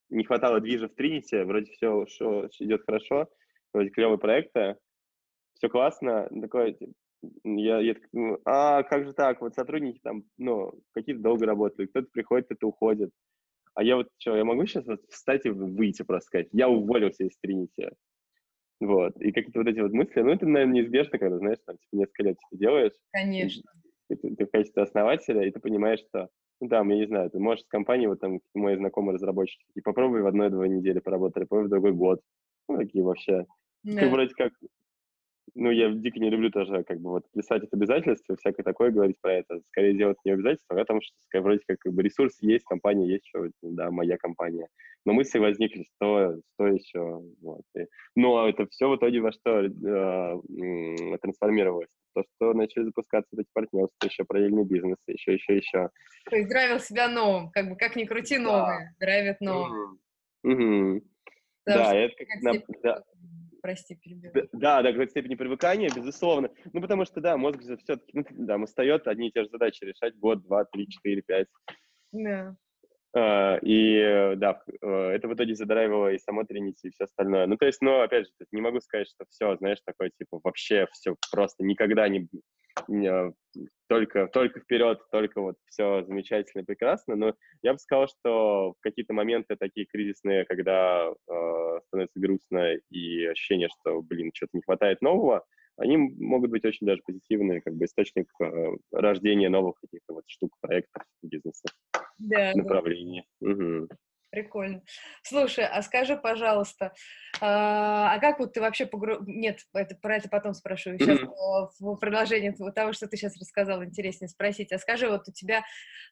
не хватало движа в Тринити, вроде все, все идет хорошо, вроде клевые проекты, все классно, типа, я, я ну, а как же так, вот сотрудники там, ну, какие-то долго работали, кто-то приходит, кто-то уходит, а я вот что, я могу сейчас встать и выйти просто сказать, я уволился из Тринити, вот, и какие-то вот эти вот мысли, ну, это, наверное, неизбежно, когда, знаешь, там, типа, несколько лет типа, делаешь. Конечно. Ты, ты, ты в качестве основателя, и ты понимаешь, что ну, там, я не знаю, ты можешь с компанией, вот там, мои знакомые разработчики, и попробуй в одной-две недели поработали, попробуй в другой год. Ну, такие вообще. Да. Ты вроде как, ну, я дико не люблю тоже, как бы, вот, писать это обязательства, всякое такое говорить про это. Скорее делать не обязательства, а потому что, вроде как, как бы, ресурс есть, компания есть, что, да, моя компания. Но мысли возникли, что, что еще, вот. И, но это все в итоге во что э, трансформировалось то, что начали запускаться эти партнерства, еще параллельный бизнес, еще, еще, еще. То есть драйвил себя новым, как бы как ни крути новое, да. драйвит новым. Угу. Да, это как, на, да. Прости, перебиваю. Да, да, какой-то степени привыкания, безусловно. Ну, потому что, да, мозг же все-таки, ну, да, устает одни и те же задачи решать год, два, три, четыре, пять. Да. Uh, и да, uh, это в итоге задрайвило и само Тринити, и все остальное. Ну, то есть, ну, опять же, не могу сказать, что все, знаешь, такое, типа, вообще все просто никогда не только, только вперед, только вот все замечательно, прекрасно, но я бы сказал, что в какие-то моменты такие кризисные, когда uh, становится грустно и ощущение, что, блин, что-то не хватает нового, они могут быть очень даже позитивные, как бы источник рождения новых каких-то вот штук, проектов, бизнесов да, направлении. Да. Угу. Прикольно. Слушай, а скажи, пожалуйста, а, а как вот ты вообще погру... Нет, это, про это потом спрошу. Сейчас mm-hmm. в продолжении того, что ты сейчас рассказал, интереснее спросить. А скажи, вот у тебя,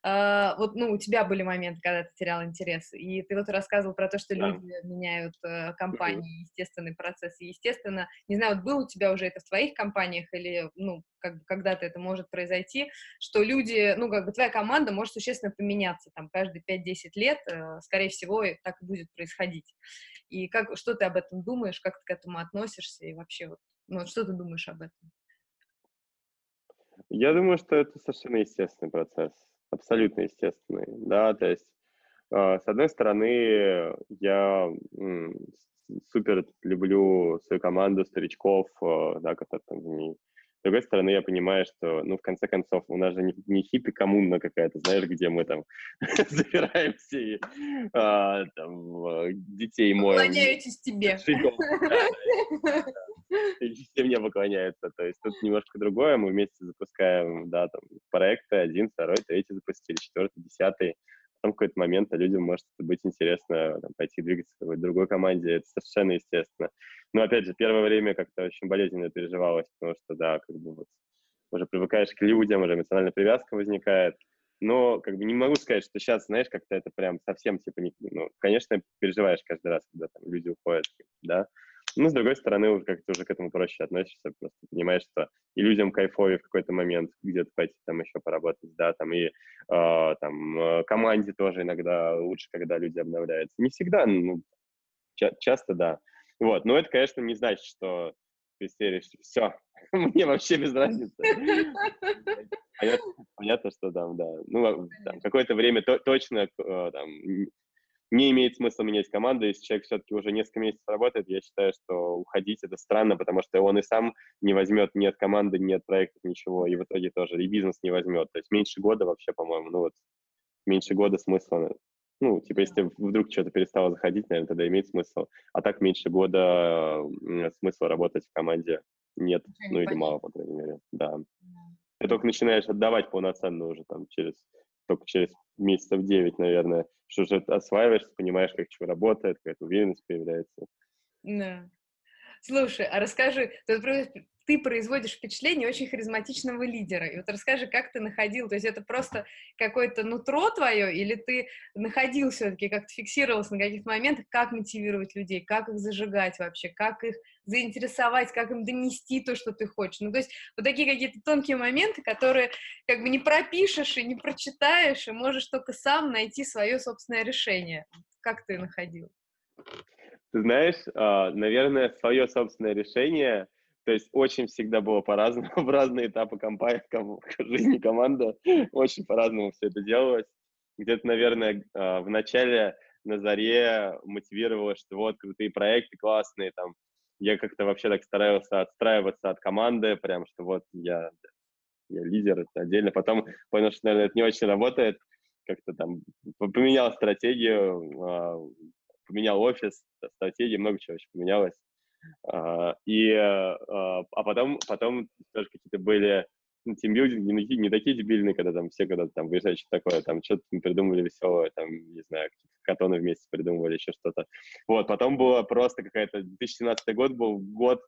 а, вот, ну, у тебя были моменты, когда ты терял интерес, и ты вот рассказывал про то, что yeah. люди меняют э, компании, mm-hmm. естественный процесс. И, естественно, не знаю, вот был у тебя уже это в твоих компаниях или, ну, как бы когда-то это может произойти, что люди, ну, как бы твоя команда может существенно поменяться, там, каждые 5-10 лет, э, скорее всего, так и будет происходить. И как, что ты об этом думаешь, как ты к этому относишься, и вообще, вот, ну, что ты думаешь об этом? Я думаю, что это совершенно естественный процесс, абсолютно естественный, да, то есть, э, с одной стороны, я супер люблю свою команду старичков, э, да, которые там с другой стороны, я понимаю, что, ну, в конце концов, у нас же не, не хиппи-коммуна какая-то, знаешь, где мы там забираемся и а, там, детей моем. Поклоняетесь тебе. И все мне поклоняются. То есть тут немножко другое. Мы вместе запускаем, да, там, проекты, один, второй, третий запустили, четвертый, десятый потом в какой-то момент людям может быть интересно там, пойти двигаться в какой-то другой команде, это совершенно естественно. Но, опять же, первое время как-то очень болезненно переживалось, потому что, да, как бы вот уже привыкаешь к людям, уже эмоциональная привязка возникает, но как бы не могу сказать, что сейчас, знаешь, как-то это прям совсем типа не... Ну, конечно, переживаешь каждый раз, когда там люди уходят, да, ну, с другой стороны, уже как-то уже к этому проще относишься, просто понимаешь, что и людям кайфовее в какой-то момент где-то пойти там еще поработать, да, там и э, там команде тоже иногда лучше, когда люди обновляются. Не всегда, ну, ча- часто, да. Вот, но это, конечно, не значит, что ты серишь, все, мне вообще без разницы. Понятно, понятно, что там, да. Ну, там, какое-то время то, точно э, там, не имеет смысла менять команду, если человек все-таки уже несколько месяцев работает, я считаю, что уходить это странно, потому что он и сам не возьмет ни от команды, ни от проекта ничего, и в итоге тоже и бизнес не возьмет. То есть меньше года вообще, по-моему, ну вот меньше года смысла, ну, типа, если вдруг что-то перестало заходить, наверное, тогда имеет смысл. А так меньше года смысла работать в команде нет, ну или мало, по крайней мере, да. Ты только начинаешь отдавать полноценно уже там через только через месяцев 9, наверное, что уже осваиваешься, понимаешь, как что работает, какая-то уверенность появляется. Да. Слушай, а расскажи, ты ты производишь впечатление очень харизматичного лидера. И вот расскажи, как ты находил, то есть это просто какое-то нутро твое, или ты находил все-таки, как-то фиксировался на каких-то моментах, как мотивировать людей, как их зажигать вообще, как их заинтересовать, как им донести то, что ты хочешь. Ну, то есть вот такие какие-то тонкие моменты, которые как бы не пропишешь и не прочитаешь, и можешь только сам найти свое собственное решение. Как ты находил? Ты знаешь, а, наверное, свое собственное решение, то есть очень всегда было по-разному, в разные этапы компании, жизни команды, очень по-разному все это делалось. Где-то, наверное, а, в начале на заре мотивировало, что вот крутые проекты классные, там, я как-то вообще так старался отстраиваться от команды, прям, что вот я, я лидер, это отдельно. Потом понял, что, наверное, это не очень работает, как-то там поменял стратегию, а, поменял офис, стратегия, много чего еще поменялось. А, и, а, а потом, потом тоже какие-то были ну, тимбилдинги не, не такие дебильные, когда там все когда там выезжают, что такое, там что-то придумывали веселое, там, не знаю, катоны вместе придумывали, еще что-то. Вот, потом было просто какая-то, 2017 год был год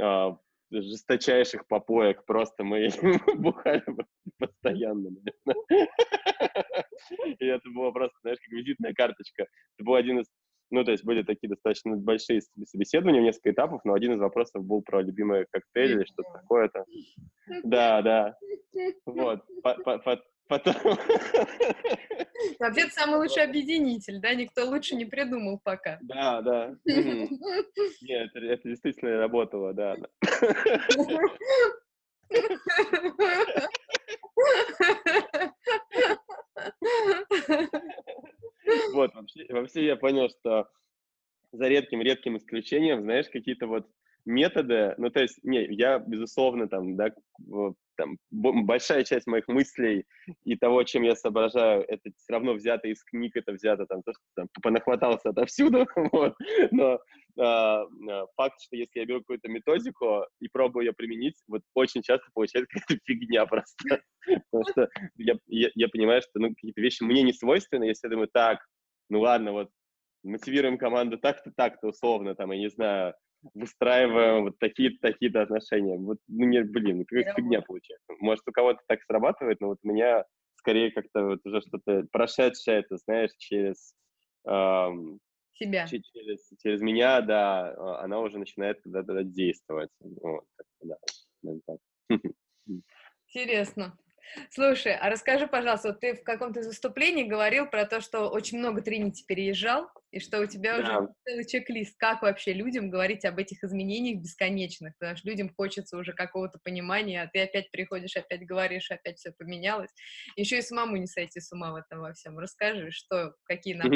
а, жесточайших попоек, просто мы бухали постоянно, И это было просто, знаешь, как визитная карточка. Это был один из ну, то есть были такие достаточно большие собеседования, несколько этапов, но один из вопросов был про любимые коктейли или что-то такое-то. Да, да. Вот. Потом... Это самый лучший объединитель, да? Никто лучше не придумал пока. Да, да. Нет, это действительно работало, да. Вот, вообще, вообще я понял, что за редким-редким исключением, знаешь, какие-то вот методы, ну, то есть, не, я, безусловно, там, да, там, большая часть моих мыслей и того, чем я соображаю, это все равно взято из книг, это взято там, то, что там понахватался отовсюду, вот. но а, факт, что если я беру какую-то методику и пробую ее применить, вот очень часто получается какая-то фигня просто, потому что я, я, я понимаю, что ну, какие-то вещи мне не свойственны, если я думаю, так, ну ладно, вот мотивируем команду так-то, так-то, условно, там, я не знаю, выстраиваем вот такие-то, такие-то отношения. Вот, ну, не, блин, какая фигня получается. Может, у кого-то так срабатывает, но вот у меня скорее как-то вот уже что-то прошедшее, это, знаешь, через... Эм, Себя. Через, через меня, да, а, она уже начинает когда-то действовать. Вот, да, так. Интересно. Слушай, а расскажи, пожалуйста, вот ты в каком-то выступлении говорил про то, что очень много Тринити переезжал, и что у тебя да. уже целый чек-лист, как вообще людям говорить об этих изменениях бесконечных, потому что людям хочется уже какого-то понимания, а ты опять приходишь, опять говоришь, опять все поменялось. Еще и самому не сойти с ума в этом во всем. Расскажи, что, какие нам...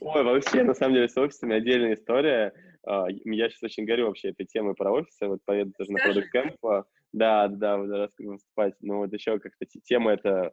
Ой, вообще, на самом деле, с офисами отдельная история. А, я сейчас очень горю вообще этой темой про офисы. Вот поеду тоже на Product Да, да, выступать. Но вот еще как-то тема эта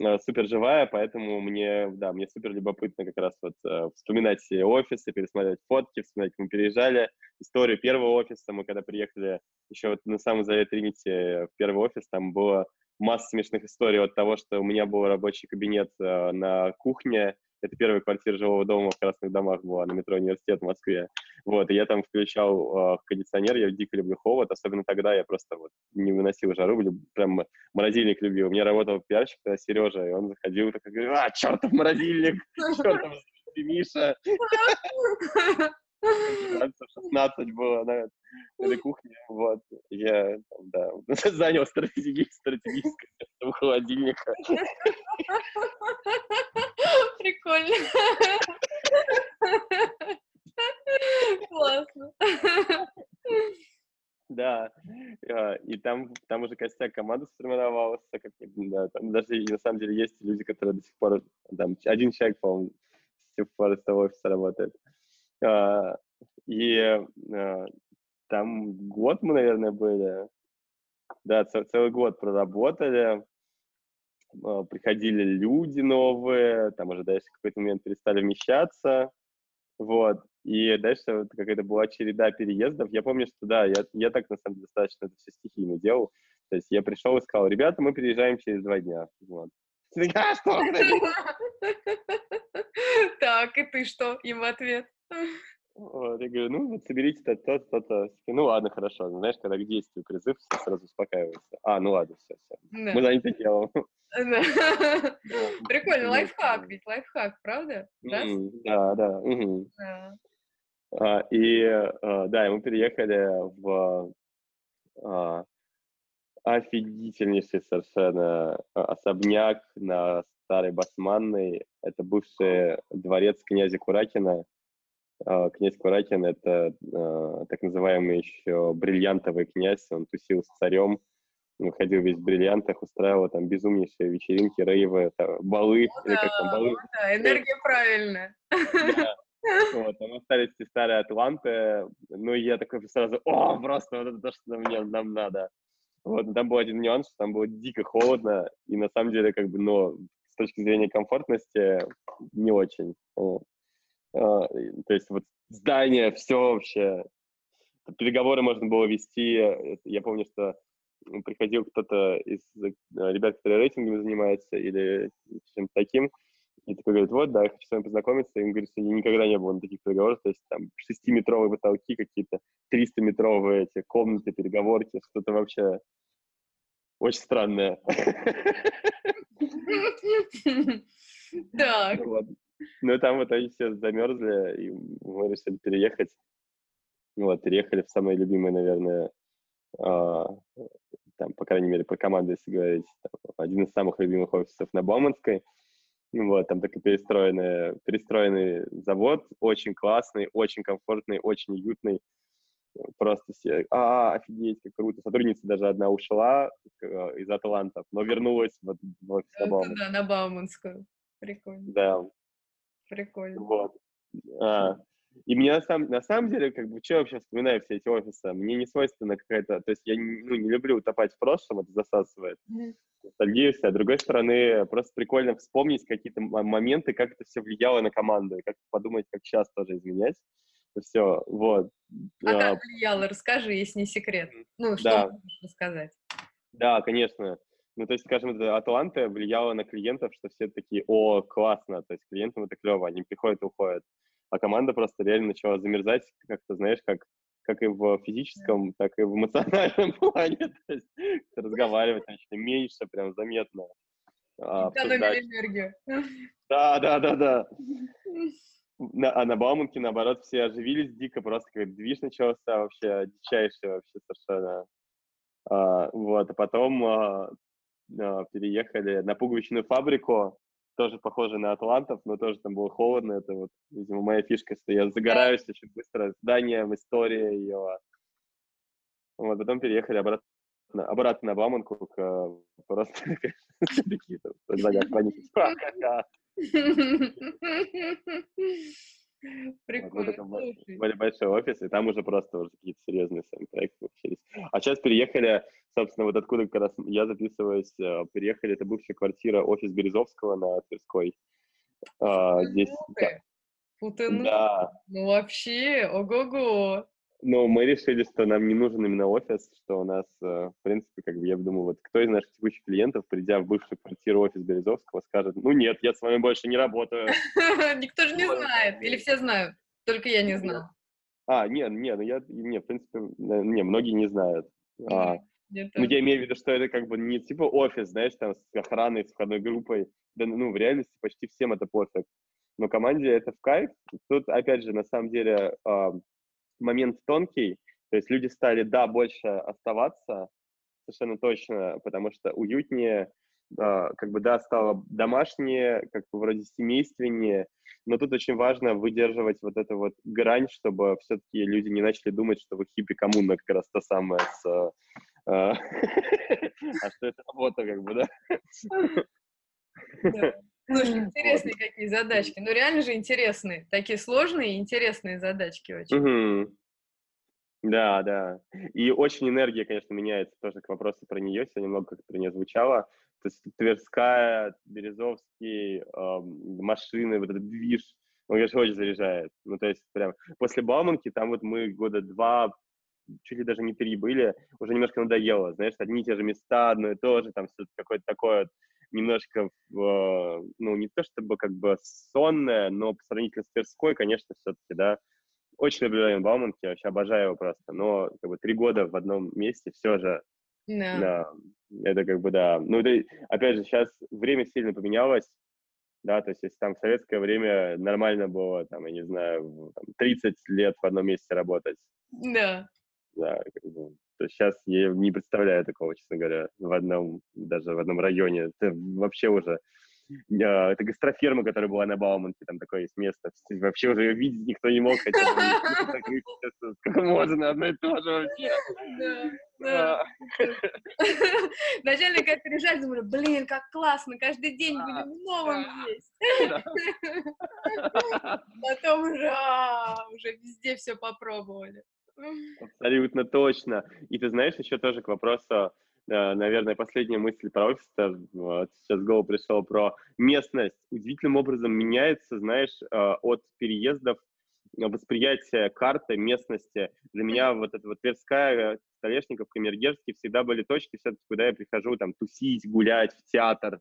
э, супер живая, поэтому мне, да, мне супер любопытно как раз вот э, вспоминать все офисы, пересматривать фотки, вспоминать, как мы переезжали, историю первого офиса, мы когда приехали еще вот на самом заре Тринити в первый офис, там было масса смешных историй от того, что у меня был рабочий кабинет э, на кухне, это первая квартира жилого дома в Красных домах была на метро Университет в Москве. Вот, и я там включал э, кондиционер, я дико люблю холод, особенно тогда я просто вот не выносил жару, прям морозильник любил. У меня работал пиарщик тогда Сережа, и он заходил такой, говорит, а, чертов морозильник, чертов Миша. 16 было на этой кухне, вот, я, да, занял стратегическое место у холодильника. Прикольно. Классно. Да, а, и там, там уже костяк команды сформировался, как, да, там даже на самом деле есть люди, которые до сих пор, там, один человек, по-моему, с тех пор из того офиса работает. А, и а, там год мы, наверное, были. Да, целый год проработали. А, приходили люди новые, там уже дальше в какой-то момент перестали вмещаться. Вот. И дальше вот какая-то была череда переездов. Я помню, что да, я, я так на самом деле достаточно это все стихийно делал. То есть я пришел и сказал, ребята, мы переезжаем через два дня. Вот. А что? Так, и ты что? Им ответ. Вот, я говорю, ну, вот соберите то-то, то-то. Ну, ладно, хорошо. Знаешь, когда к действию призыв, все сразу успокаиваются. А, ну ладно, все, все. Да. Мы заняты делом. Прикольно, лайфхак ведь, лайфхак, правда? Да, да. да. А, и, а, да, мы переехали в а, офигительнейший совершенно особняк на Старой Басманной. Это бывший дворец князя Куракина. Князь Куракин — это так называемый еще бриллиантовый князь. Он тусил с царем, ходил весь в бриллиантах, устраивал там безумнейшие вечеринки, рейвы, там, балы. Ну, или да, как там, балы. да, энергия правильная. Да. Вот, там остались эти старые атланты, ну, и я такой сразу, о, просто вот это то, что нам, нам надо. Вот, там был один нюанс, что там было дико холодно, и на самом деле, как бы, ну, с точки зрения комфортности, не очень. А, то есть вот здание, все вообще. Переговоры можно было вести. Я помню, что приходил кто-то из э, ребят, которые рейтингами занимаются или чем-то таким, и такой говорит, вот, да, я хочу с вами познакомиться. И он говорит, что никогда не было на таких переговорах. То есть там шестиметровые потолки какие-то, 300-метровые эти комнаты, переговорки, что-то вообще очень странное. Так. Ну, там вот они все замерзли, и мы решили переехать. Вот, переехали в самое любимое, наверное, а, там, по крайней мере, по команде, если говорить, один из самых любимых офисов на Бауманской. Вот, там такой перестроенный, перестроенный завод, очень классный, очень комфортный, очень уютный. Просто все, а, офигеть, как круто. Сотрудница даже одна ушла э, из Атлантов, но вернулась в, в офис на Бауманскую. Да, на Бауманскую. Прикольно. Да. Прикольно. Вот. А, и мне на самом, на самом деле, как бы, что я вообще вспоминаю все эти офисы? Мне не свойственно какая-то... То есть я ну, не люблю утопать в прошлом, это засасывает. Mm-hmm. Ностальгию А с другой стороны, просто прикольно вспомнить какие-то моменты, как это все влияло на команду, и как подумать, как сейчас тоже изменять. Все, вот. А да. как влияло? Расскажи, если не секрет. Ну, что да. можешь рассказать? Да, конечно. Ну, то есть, скажем, это Атланта влияла на клиентов, что все такие, о, классно, то есть клиентам это клево, они приходят и уходят а команда просто реально начала замерзать, как-то, знаешь, как, как и в физическом, так и в эмоциональном плане. То есть разговаривать начали меньше, прям заметно. А, энергию. Да, да, да, да. На, а на Бауманке, наоборот, все оживились дико, просто как движ начался вообще, дичайший вообще совершенно. А, вот, а потом а, а, переехали на пуговичную фабрику, тоже похоже на атлантов, но тоже там было холодно. Это вот, видимо, моя фишка, что я загораюсь очень быстро зданием, история ее. Вот, потом переехали обратно, обратно на Баманку, к, просто такие там Прикольно. Были большой офис, и там уже просто уже какие-то серьезные сами проекты получились. А сейчас переехали, собственно, вот откуда как раз я записываюсь, э, переехали, это бывшая квартира, офис Березовского на Тверской. А, здесь, да. да. Ну вообще, ого-го. Но мы решили, что нам не нужен именно офис, что у нас, э, в принципе, как бы я думаю, вот кто из наших текущих клиентов, придя в бывшую квартиру офис Березовского, скажет, ну нет, я с вами больше не работаю. Никто же не знает, или все знают, только я не знал. А, нет, нет, ну я, не, в принципе, не, многие не знают. А, ну, я имею в виду, что это как бы не типа офис, знаешь, там с охраной, с входной группой. Да, ну, в реальности почти всем это пофиг. Но команде это в кайф. Тут, опять же, на самом деле, момент тонкий, то есть люди стали, да, больше оставаться, совершенно точно, потому что уютнее, э, как бы, да, стало домашнее, как бы вроде семейственнее, но тут очень важно выдерживать вот эту вот грань, чтобы все-таки люди не начали думать, что вы хиппи-коммуна как раз то самое с... Э, а что это работа, как бы, да? Слушай, интересные какие задачки. Ну, реально же интересные. Такие сложные и интересные задачки очень. Угу. Да, да. И очень энергия, конечно, меняется. Тоже к вопросу про нее. Сегодня много как про нее звучало. То есть Тверская, Березовский, э, машины, вот этот движ, он, конечно, очень заряжает. Ну, то есть прям после Бауманки, там вот мы года два, чуть ли даже не три были, уже немножко надоело, знаешь, одни и те же места, одно и то же, там все какое-то такое вот немножко, ну, не то чтобы как бы сонная, но по сравнению с Тверской, конечно, все-таки, да, очень люблю район Бауманки, я вообще обожаю его просто, но как бы три года в одном месте все же, Да. да, это как бы, да. Ну, это, опять же, сейчас время сильно поменялось, да, то есть если там в советское время нормально было, там, я не знаю, там, 30 лет в одном месте работать, Да. да, как бы, то сейчас я не представляю такого, честно говоря, в одном, даже в одном районе, это вообще уже, а, это гастроферма, которая была на Бауманке, там такое есть место, вообще уже её видеть никто не мог, хотя как можно одно и то же вообще. Вначале, когда приезжали, думали, блин, как классно, каждый день будем в новом здесь. Потом уже, уже везде все попробовали. Абсолютно точно. И ты знаешь, еще тоже к вопросу, э, наверное, последняя мысль про офис, вот, сейчас в голову пришел про местность. Удивительным образом меняется, знаешь, э, от переездов э, восприятие карты местности. Для меня вот эта вот Тверская, Столешников, Камергерский всегда были точки, все-таки, куда я прихожу там тусить, гулять, в театр.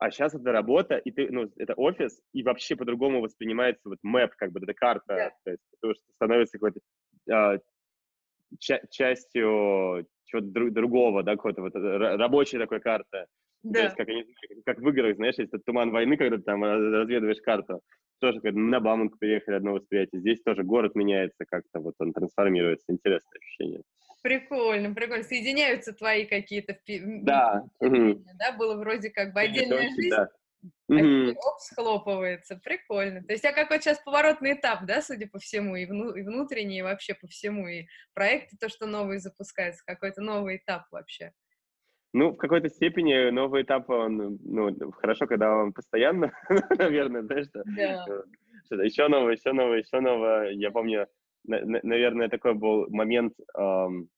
А сейчас это работа, и ты, ну, это офис, и вообще по-другому воспринимается вот мэп, как бы, эта карта, Да. то есть, потому что становится какой-то а, ча- частью чего-то дру- другого, да, какой-то вот ра- рабочей такой карты. То Да. есть, как, они, как в играх, знаешь, есть этот туман войны, когда ты там раз- разведываешь карту. Тоже как на Бауманку приехали, одно восприятие. Здесь тоже город меняется как-то, вот он трансформируется. Интересное ощущение. Прикольно, прикольно. Соединяются твои какие-то впи- Да. да? Было вроде как бы отдельная жизнь, да. А оп, схлопывается. Прикольно. То есть, а какой сейчас поворотный этап, да, судя по всему, и, вну- и внутренний, и вообще по всему, и проекты, то, что новые запускаются, какой-то новый этап вообще. Ну, в какой-то степени новый этап, он, ну, хорошо, когда он постоянно, наверное, знаешь, что Да. что-то еще новое, еще новое, еще новое. Я помню, на- на- наверное, такой был момент, ам,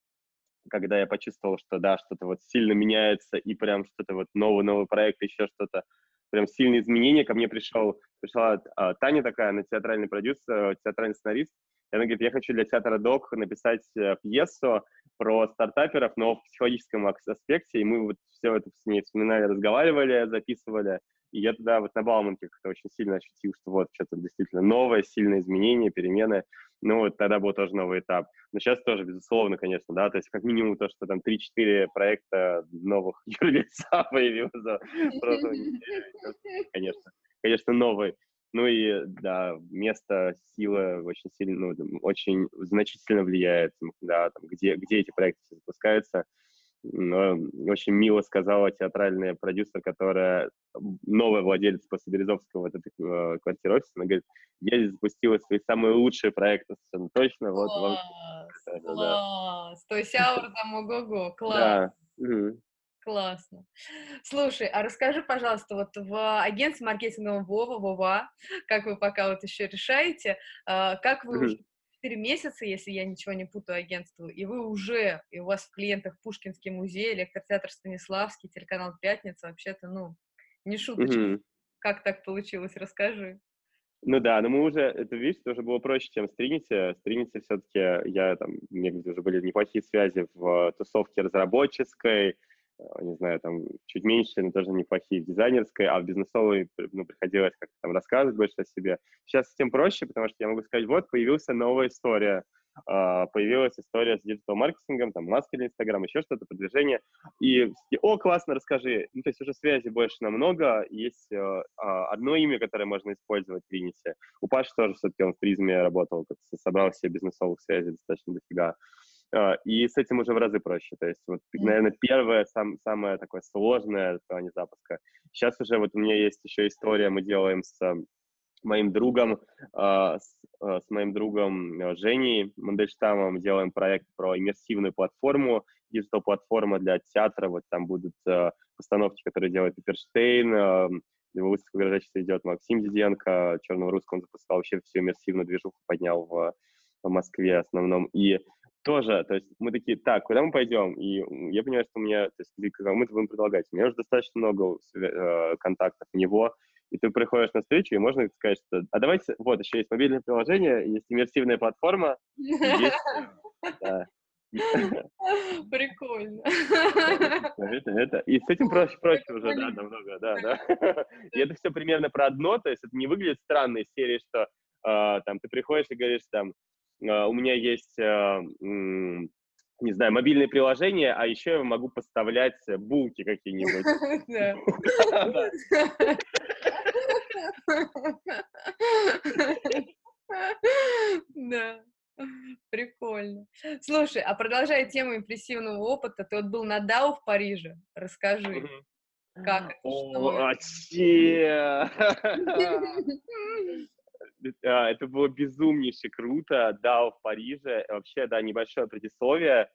когда я почувствовал, что да, что-то вот сильно меняется, и прям что-то вот новый-новый проект, еще что-то, прям сильные изменения. Ко мне пришел, пришла а, Таня такая, она театральный продюсер, театральный сценарист, и она говорит, я хочу для театра Док написать э, пьесу про стартаперов, но в психологическом аспекте, и мы вот все это с ней вспоминали, разговаривали, записывали, и я тогда вот на Бауманке как-то очень сильно ощутил, что вот что-то действительно новое, сильное изменение, перемены. Ну вот тогда был тоже новый этап. Но сейчас тоже, безусловно, конечно, да, то есть как минимум то, что там 3-4 проекта новых юрлица появилось за прошлую неделю, это, конечно, конечно, новый. Ну и, да, место, сила очень сильно, ну, очень значительно влияет, да, там, где, где эти проекты запускаются. Но очень мило сказала театральная продюсер, которая новая владелец после Березовского вот этой э, квартиры офиса, она говорит, я здесь запустила свои самые лучшие проекты, совершенно точно, вот вам... Класс, да. класс. То есть аура там ого-го, класс. Да. Классно. Слушай, а расскажи, пожалуйста, вот в агентстве маркетингового Вова, Вова, как вы пока вот еще решаете, а, как вы уже 4 месяца, если я ничего не путаю агентству, и вы уже, и у вас в клиентах Пушкинский музей, электротеатр Станиславский, телеканал Пятница, вообще-то, ну, не шуточка. Мгм. Как так получилось? Расскажи. Ну да, но мы уже, это, видишь, это уже было проще, чем с Trinity. С Trinity все-таки я там, у меня уже были неплохие связи в тусовке разработческой, э, не знаю, там чуть меньше, но тоже неплохие в дизайнерской, а в бизнесовой ну, приходилось как-то там рассказывать больше о себе. Сейчас с тем проще, потому что я могу сказать, вот, появилась новая история, а, появилась история с digital-маркетингом, там, маски для Инстаграма, еще что-то, продвижение, и, о, классно, расскажи. Ну, то есть уже связи больше намного, есть э, а, одно имя, которое можно использовать в Trinity. У Паши тоже все-таки он в Призме работал, как собрал все бизнесовых связей достаточно дофига. А, И с этим уже в разы проще. То есть, вот, наверное, первое, сам, самое такое сложное в плане запуска. Сейчас уже вот у меня есть еще история, мы делаем с э, моим другом, а, с, а, с моим другом э, Женей Мандельштамом делаем проект про иммерсивную платформу, digital-платформа для театра. Вот там будут постановки, которые делает Пепперштейн, э, его выставку сейчас идет Максим Диденко, Черного Русского он запускал вообще всю иммерсивную движуху, поднял в, в Москве в основном. И тоже, то есть мы такие, так, куда мы пойдем? И я понимаю, что у меня, то есть это будем предлагать? У меня уже достаточно много э, контактов у него, и ты приходишь на встречу, и можно сказать, что, а давайте, вот, еще есть мобильное приложение, есть иммерсивная платформа. Прикольно. Это, это. И с этим проще, проще уже, да, намного, да, да. И это все примерно про одно, то есть это не выглядит странно из серии, что э, там, ты приходишь и говоришь, там, у меня есть, э, не знаю, мобильное приложение, а еще я могу поставлять булки какие-нибудь. Да. Прикольно. Слушай, а продолжая тему импрессивного опыта, ты вот был на DAO в Париже. Расскажи, как это? А, это было безумнейше круто. DAO в Париже. Вообще, да, небольшое предисловие.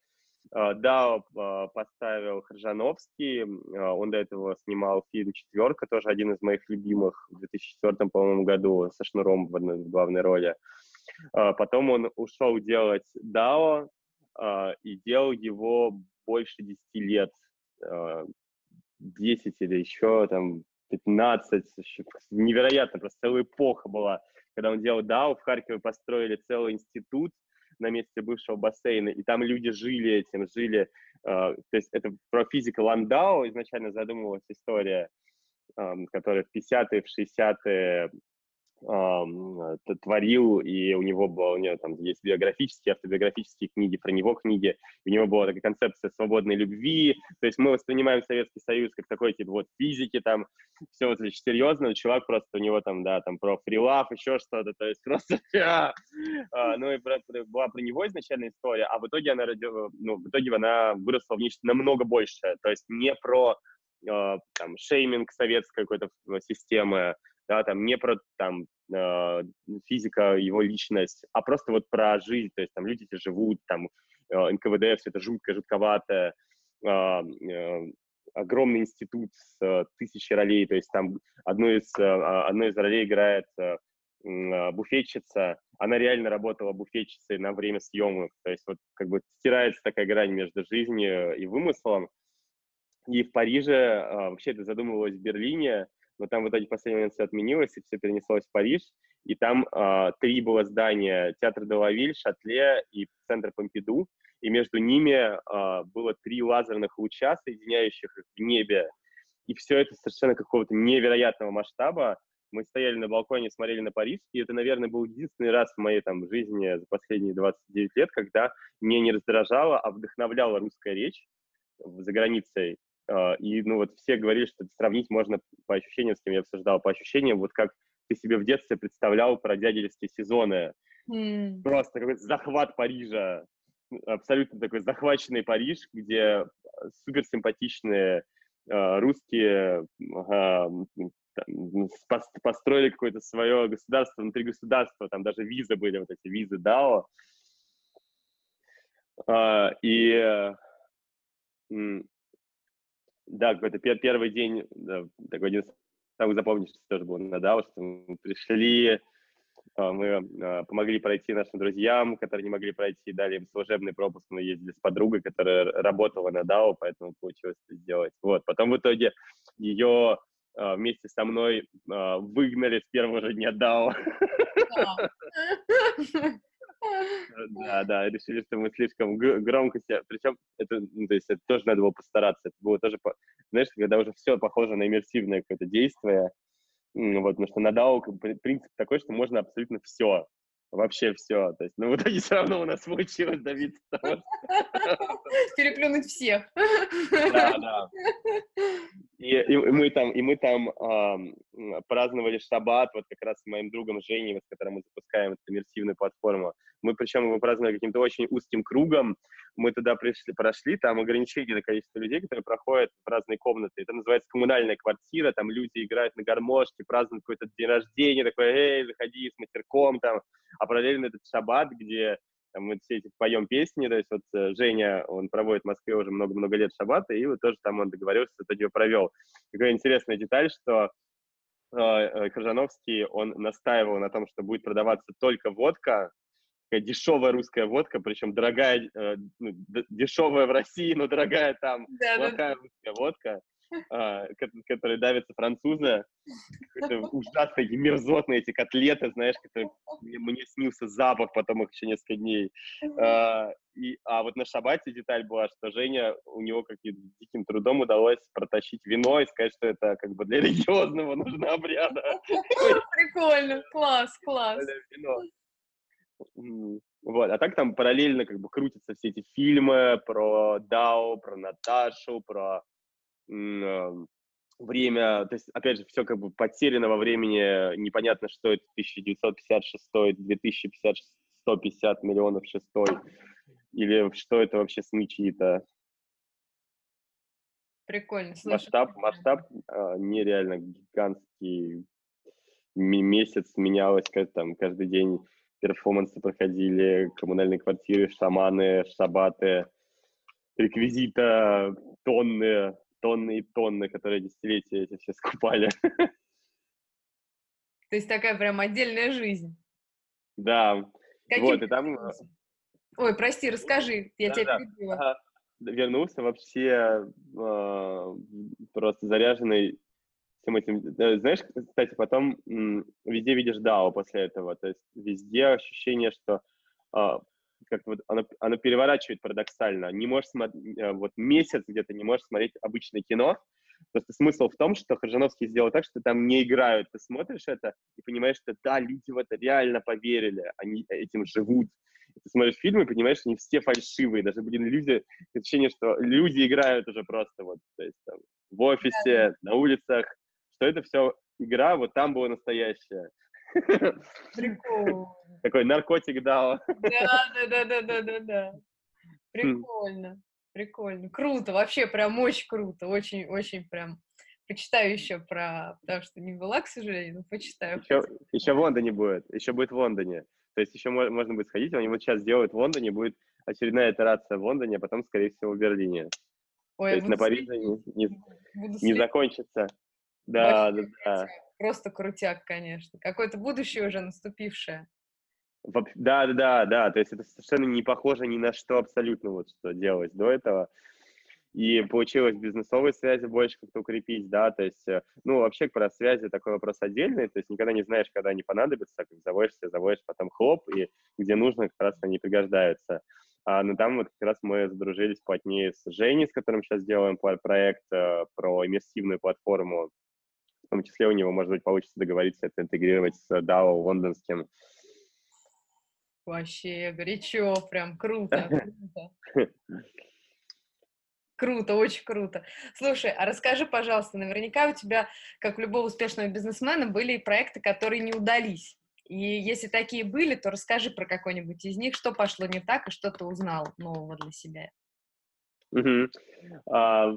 DAO а, поставил Хржановский. Он до этого снимал фильм «Четверка», тоже один из моих любимых в 2004, по-моему, году со Шнуром в, главной роли. А, потом он ушел делать DAO а, и делал его больше 10 лет. 10 а, или еще там 15. Невероятно, просто целая эпоха была. Когда он делал DAO, в Харькове построили целый институт на месте бывшего бассейна, и там люди жили этим, жили. то есть это про физику Ландау изначально задумывалась история, которая в 50-е, в 60-е творил, и у него было, у него там есть биографические, автобиографические книги, про него книги, у него была такая концепция свободной любви, то есть мы воспринимаем Советский Союз как такой, типа, вот, физики, там, все вот очень серьезно, чувак просто, у него там, да, там, про фрилав, еще что-то, то есть просто, а, ну, и была про него изначальная история, а в итоге она, родила, ну, в итоге она выросла в нечто намного большее, то есть не про, а, там, шейминг советской какой-то системы, да, там не про там э, физика, его личность, а просто вот про жизнь, то есть там люди эти живут, там э, НКВД, все это жутко, жутковато, э, э, огромный институт с э, тысячей ролей, то есть там одну из, э, одну из ролей играет э, буфетчица, она реально работала буфетчицей на время съемок, то есть вот как бы стирается такая грань между жизнью и вымыслом, и в Париже, вообще это задумывалось в Берлине, но там в итоге в последний момент все отменилось, и все перенеслось в Париж, и там э, три было здания, Театр Делавиль, Шатле и Центр Помпиду, и между ними э, было три лазерных луча, соединяющих их в небе, и все это совершенно какого-то невероятного масштаба. Мы стояли на балконе, смотрели на Париж, и это, наверное, был единственный раз в моей там жизни за последние 29 лет, когда мне не раздражала, а вдохновляла русская речь за границей. А, и, ну, вот все говорили, что сравнить можно по ощущениям, с кем я обсуждал, по ощущениям, вот как ты себе в детстве представлял про дядельские сезоны. Mm. Просто какой-то захват Парижа, абсолютно такой захваченный Париж, где суперсимпатичные э, русские э, там, построили какое-то свое государство внутри государства, там даже визы были, вот эти визы ДАО. Э, и да, какой-то пер первый день, да, такой один самый запомнившийся тоже был на Даус. Мы пришли, а, мы а, помогли пройти нашим друзьям, которые не могли пройти, дали им служебный пропуск, мы ездили с подругой, которая работала на DAO, поэтому получилось это сделать. Вот. Потом в итоге ее а, вместе со мной выгнали с первого же дня DAO. Да, да, решили, что мы слишком громко себя... Причем это, ну, то есть это тоже надо было постараться. Это было тоже, знаешь, когда уже все похоже на иммерсивное какое-то действие, вот, потому что на DAO принцип такой, что можно абсолютно все вообще все. То есть, ну, в итоге все равно у нас получилось добиться того, Переплюнуть всех. Да, да. И, и, и мы там, и мы там э, праздновали шаббат, вот как раз с моим другом Женей, с которым мы запускаем эту иммерсивную платформу. Мы, причем, мы праздновали каким-то очень узким кругом. Мы туда пришли, прошли, там ограничение на количество людей, которые проходят в разные комнаты. Это называется коммунальная квартира, там люди играют на гармошке, празднуют какой-то день рождения, такой, эй, заходи с матерком там. А параллельно этот шаббат, где там, мы все эти поем песни, то есть вот э, Женя, он проводит в Москве уже много-много лет шаббата, и вот тоже там он договорился, что его провел. Такая интересная деталь, что э, э, Крыжановский, он настаивал на том, что будет продаваться только водка, такая дешевая русская водка, причем дорогая, э, ну, дешевая в России, но дорогая там, да, плохая да. русская водка. а, которые давятся французы. Ужасные, мерзотные эти котлеты, знаешь, которые мне, мне снился запах потом их еще несколько дней. А, и, а вот на шабате деталь была, что Женя, у него как диким трудом удалось протащить вино и сказать, что это как бы для религиозного нужно обряда. Прикольно, класс, класс. Вот, а так там параллельно как бы крутятся все эти фильмы про Дао, про Наташу, про время, то есть, опять же, все как бы потеряно во времени, непонятно, что это 1956, 2050, 150 миллионов шестой, или что это вообще сны чьи-то. Прикольно. Слушай, масштаб, масштаб а, нереально гигантский. Месяц менялось, как там каждый день перформансы проходили, коммунальные квартиры, шаманы, шабаты, реквизита, тонны, тонны и тонны, которые десятилетия эти все скупали. То есть такая прям отдельная жизнь. Да. Каким вот, и там... Э, Ой, прости, расскажи, я да, тебя да. перебила. Ага. Вернулся вообще э, просто заряженный всем этим. Знаешь, кстати, потом везде видишь DAO после этого. То есть везде ощущение, что э, как вот оно, оно переворачивает парадоксально. Не можешь смотреть, э, вот месяц где-то не можешь смотреть обычное кино. Просто смысл в том, что Хржановский сделал так, что там не играют. Ты смотришь это и понимаешь, что да, люди в это реально поверили, они этим живут. И ты смотришь фильмы и понимаешь, что они все фальшивые. Даже, блин, люди, ощущение, что люди играют уже просто вот, то есть там в офисе, на улицах, что это все игра, вот там было настоящее. Прикольно. Такой наркотик дал. Да, да, да, да, да, да. Прикольно, прикольно. Круто, вообще прям очень круто, очень, очень прям. Почитаю еще про, потому что не была, к сожалению, но почитаю. Еще, еще в Лондоне будет, еще будет в Лондоне. То есть еще можно будет сходить, они вот сейчас делают в Лондоне, будет очередная итерация в Лондоне, а потом, скорее всего, в Берлине. Ой, То есть на Париже не, не, не закончится. Да, да, да. Просто крутяк, конечно. Какое-то будущее уже наступившее. Да, да, да, да. То есть это совершенно не похоже ни на что абсолютно, вот что делалось до этого. И получилось бизнесовые связи больше как-то укрепить, да, то есть, э, ну, вообще про связи такой вопрос отдельный, то есть никогда не знаешь, когда они понадобятся, как заводишься, заводишь, потом хлоп, и где нужно, как раз они пригождаются. А, но там вот как раз мы задружились плотнее с Женей, с которым сейчас делаем проект э, про иммерсивную платформу в том числе у него, может быть, получится договориться это интегрировать с DAO лондонским. Вообще горячо, прям круто, круто. Круто, очень круто. Слушай, а расскажи, пожалуйста, наверняка у тебя, как у любого успешного бизнесмена, были проекты, которые не удались. И если такие были, то расскажи про какой-нибудь из них, что пошло не так и что ты узнал нового для себя. Угу. А,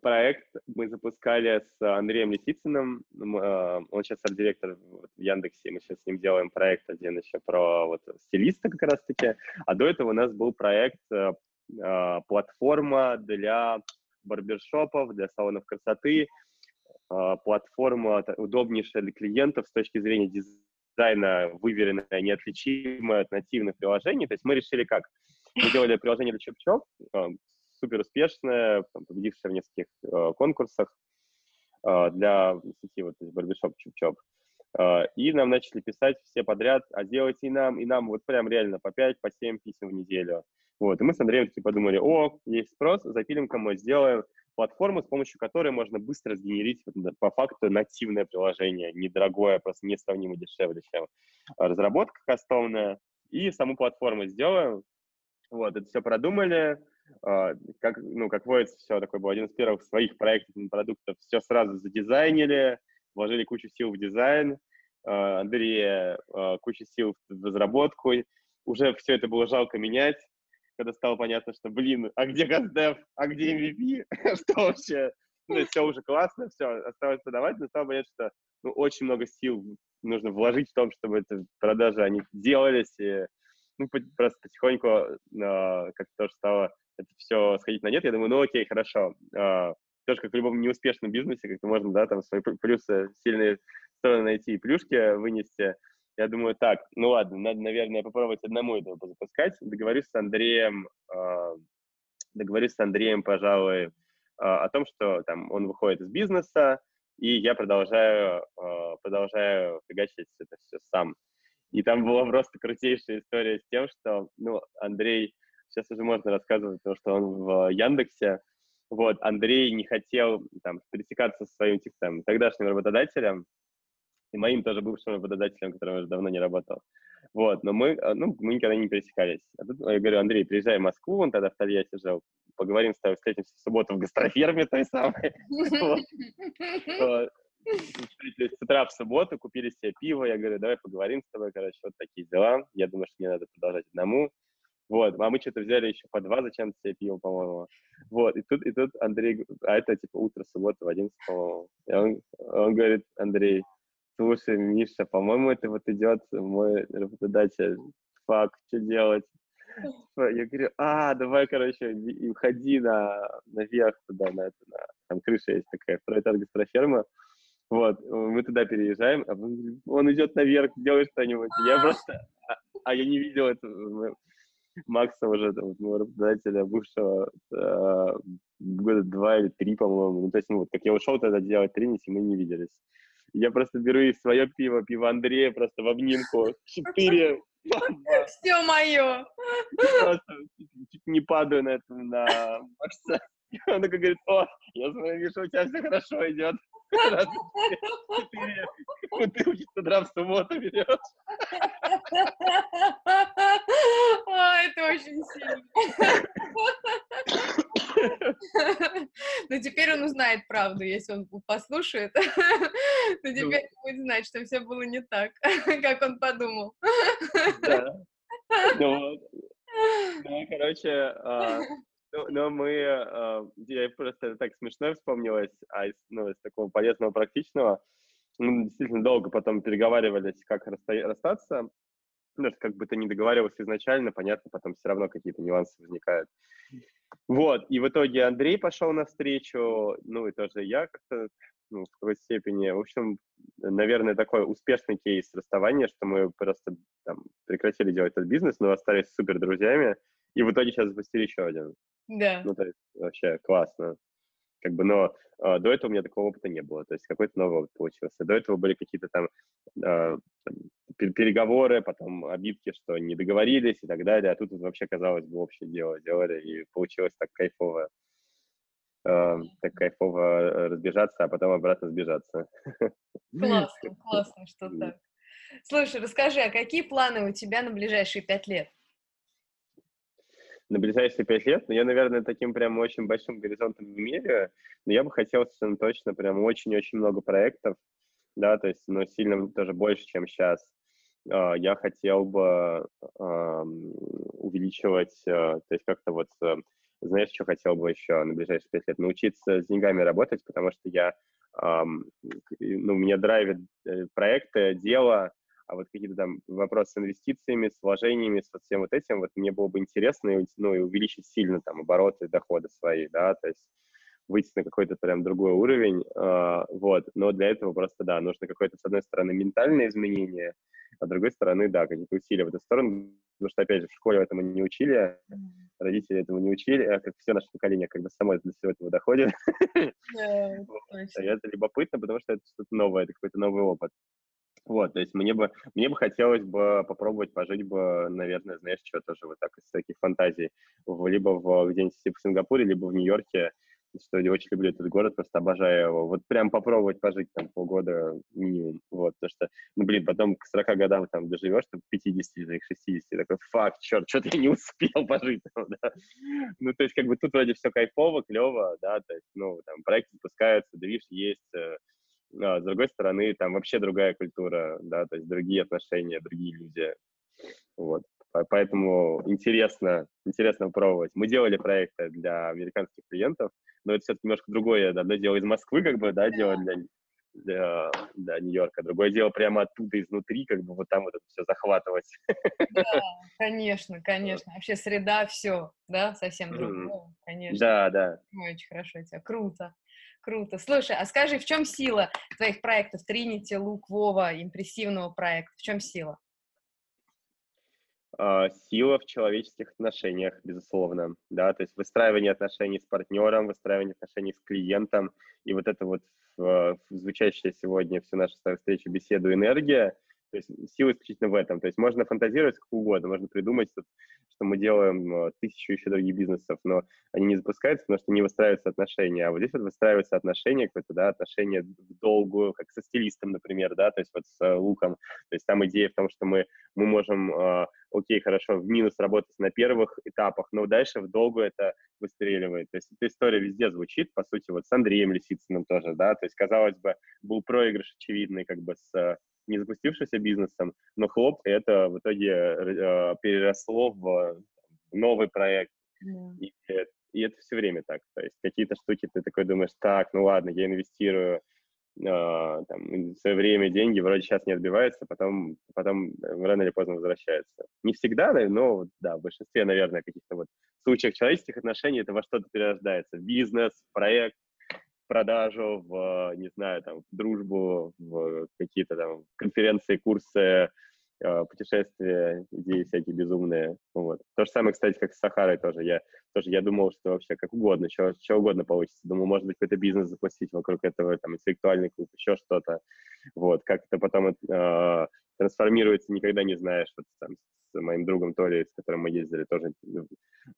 проект мы запускали с Андреем Лисицыным. А, он сейчас арт-директор в Яндексе. Мы сейчас с ним делаем проект один еще про вот, стилиста как раз-таки. А до этого у нас был проект а, а платформа для барбершопов, для салонов красоты. А, платформа удобнейшая для клиентов с точки зрения дизайна, выверенная, неотличимая от нативных приложений. То есть мы решили как? Мы делали приложение для чоп-чоп, супер успешная, победившая в нескольких э, конкурсах э, для сети вот барбершоп Чуп-Чоп. Э, и нам начали писать все подряд, а сделайте и нам, и нам вот прям реально по 5, по 7 писем в неделю. Вот, и мы с Андреем таки подумали, о, есть спрос, запилим-ка мы, сделаем платформу, с помощью которой можно быстро сгенерить по факту нативное приложение, недорогое, просто несравнимо дешевле, чем разработка кастомная, и саму платформу сделаем. Вот, это все продумали, а, как, ну, как водится, все такое был один из первых своих проектов продуктов, все сразу задизайнили, вложили кучу сил в дизайн, а, Андрей а, кучу сил в разработку, уже все это было жалко менять, когда стало понятно, что, блин, а где GazDev, а где MVP, что вообще, ну, все уже классно, все, осталось продавать, но стало понятно, что ну, очень много сил нужно вложить в том, чтобы это продажи, они делались, и ну, просто потихоньку э, как тоже стало это все сходить на нет, я думаю, ну окей, хорошо. А, тоже как в любом неуспешном бизнесе, как-то можно, да, там свои плюсы, сильные стороны найти и плюшки вынести. Я думаю, так, ну ладно, надо, наверное, попробовать одному этого запускать. Договорюсь с Андреем, э, договорюсь с Андреем, пожалуй, э, о том, что там он выходит из бизнеса, и я продолжаю, э, продолжаю фигачить это все сам. И там была просто крутейшая история с тем, что, ну, Андрей, сейчас уже можно рассказывать, потому что он в Яндексе, вот, Андрей не хотел там пересекаться со своим там, тогдашним работодателем, и моим тоже бывшим работодателем, которым уже давно не работал. Вот, но мы, э, ну, мы никогда не пересекались. А тут я говорю, Андрей, приезжай в Москву, он тогда в Тольятти жил, поговорим с тобой, встретимся в субботу в гастроферме той самой. С утра в субботу купили себе пиво, я говорю, давай поговорим с тобой, короче, вот такие дела. Я думаю, что мне надо продолжать одному. Вот, а мы что-то взяли еще по два зачем-то себе пиво, по-моему. Вот, и тут, и тут Андрей, а это типа утро субботы в 11, по-моему. И он, он говорит, Андрей, слушай, Миша, по-моему, это вот идет мой работодатель. Фак, что делать? Я говорю, а, давай, короче, и уходи на, наверх туда, на, это, на там крыша есть такая, второй этаж гастроферма. Вот, мы туда переезжаем, а он идет наверх, делает что-нибудь. Я просто, а, а я не видел это, Макса уже, там, моего работодателя, бывшего, э, года два или три, по-моему. Ну, то есть, ну, вот, как я ушел тогда делать тренинг, мы не виделись. Я просто беру и свое пиво, пиво Андрея, просто в обнимку. Четыре. Все мое. Просто чуть не падаю на это, на Макса. Он такой говорит, о, я смотрю, вижу, у тебя все хорошо идет. Четыре бутылки с утра в субботу берешь. О, это очень сильно. Но теперь он узнает правду, если он послушает. То ну. теперь будет знать, что все было не так, как он подумал. Да. Ну, ну короче, а, ну, но мы, э, я просто так смешно вспомнилось, а из, ну, из такого полезного, практичного, мы действительно долго потом переговаривались, как расстаться, ну, как бы ты не договаривался изначально, понятно, потом все равно какие-то нюансы возникают. Вот, и в итоге Андрей пошел навстречу, ну, и тоже я как-то, ну, в какой-то степени. В общем, наверное, такой успешный кейс расставания, что мы просто там прекратили делать этот бизнес, но остались супер друзьями, и в итоге сейчас запустили еще один. Да. Ну, то есть вообще классно. Как бы, но э, до этого у меня такого опыта не было. То есть какой-то новый опыт получился. До этого были какие-то там э, переговоры, потом обидки, что не договорились и так далее. А тут вообще, казалось бы, общее дело делали, и получилось так кайфово э, так кайфово разбежаться, а потом обратно сбежаться. Классно, классно, что так. Слушай, расскажи, а какие планы у тебя на ближайшие пять лет? На ближайшие пять лет, но я, наверное, таким прям очень большим горизонтом не меряю, но я бы хотел совершенно точно прям очень-очень много проектов, да, то есть, ну, сильно тоже больше, чем сейчас. А, я хотел бы увеличивать, а, то есть как-то вот, э, знаешь, что хотел бы еще на ближайшие пять лет? Научиться с деньгами работать, потому что я, ну, меня драйвит э, проекты, дело, а вот какие-то там вопросы с инвестициями, с вложениями, с вот всем вот этим, вот мне было бы интересно, и, ну, и увеличить сильно там обороты, доходы свои, да, то есть выйти на какой-то прям другой уровень, э, вот, но для этого просто, да, нужно какое-то, с одной стороны, ментальное изменение, а с другой стороны, да, какие-то усилия в эту сторону, потому что, опять же, в школе этому не учили, родители этому не учили, а как все наше поколение как бы само до всего этого доходит. Yeah, это любопытно, потому что это что-то новое, это какой-то новый опыт. Вот, то есть мне бы, мне бы хотелось бы попробовать пожить бы, наверное, знаешь, что тоже вот так из таких фантазий, в, либо в где-нибудь в Сингапуре, либо в Нью-Йорке, что я очень люблю этот город, просто обожаю его. Вот прям попробовать пожить там полгода минимум, вот, потому что, ну, блин, потом к 40 годам там доживешь, там, к 50 или к 60, такой, факт, черт, что-то я не успел пожить там, да. Ну, то есть, как бы тут вроде все кайфово, клево, да, то есть, ну, там, проекты запускаются, движ есть, э, а с другой стороны, там вообще другая культура, да, то есть другие отношения, другие люди. Вот. Поэтому интересно, интересно пробовать. Мы делали проекты для американских клиентов, но это все-таки немножко другое. Одно дело из Москвы, как бы, да, делать для, для, для Нью-Йорка, другое дело прямо оттуда, изнутри, как бы вот там вот это все захватывать. Да, конечно, конечно. Вообще среда, все, да, совсем другое, конечно. Да, да. Очень хорошо тебя, круто. Круто. Слушай, а скажи, в чем сила твоих проектов Тринити, Лук, Вова, импрессивного проекта? В чем сила? э, сила в человеческих отношениях, безусловно, да, то есть выстраивание отношений с партнером, выстраивание отношений с клиентом, и вот это вот э, звучащая сегодня всю нашу встречу беседу энергия, то есть сила исключительно в этом. То есть можно фантазировать как угодно, можно придумать, что мы делаем э, тысячу еще других бизнесов, но они не запускаются, потому что не выстраиваются отношения. А вот здесь вот выстраиваются отношения, какое-то, да, отношения в долгую, как со стилистом, например, да, то есть вот с э, луком. То есть там идея в том, что мы, мы можем, э, окей, хорошо, в минус работать на первых этапах, но дальше в долгую это выстреливает. То есть эта история везде звучит, по сути, вот с Андреем Лисицыным тоже, да, то есть, казалось бы, был проигрыш очевидный как бы с не запустившимся бизнесом, но хлоп, это в итоге э, переросло в новый проект. Yeah. И, и это все время так. То есть какие-то штуки ты такой думаешь, так, ну ладно, я инвестирую э, там, свое время, деньги, вроде сейчас не отбивается, потом, потом рано или поздно возвращается. Не всегда, но да, в большинстве, наверное, каких-то вот случаях человеческих отношений это во что-то перерождается. Бизнес, проект, продажу, в, не знаю, там, в дружбу, в какие-то там конференции, курсы, э, путешествия, идеи всякие безумные. Вот. То же самое, кстати, как с Сахарой тоже. Я, тоже я думал, что вообще как угодно, что, что угодно получится. Думал, может быть, какой-то бизнес запустить вокруг этого, там, интеллектуальный клуб, еще что-то. Вот. Как это потом э, трансформируется, никогда не знаешь. Вот там, моим другом Толей, с которым мы ездили, тоже ну,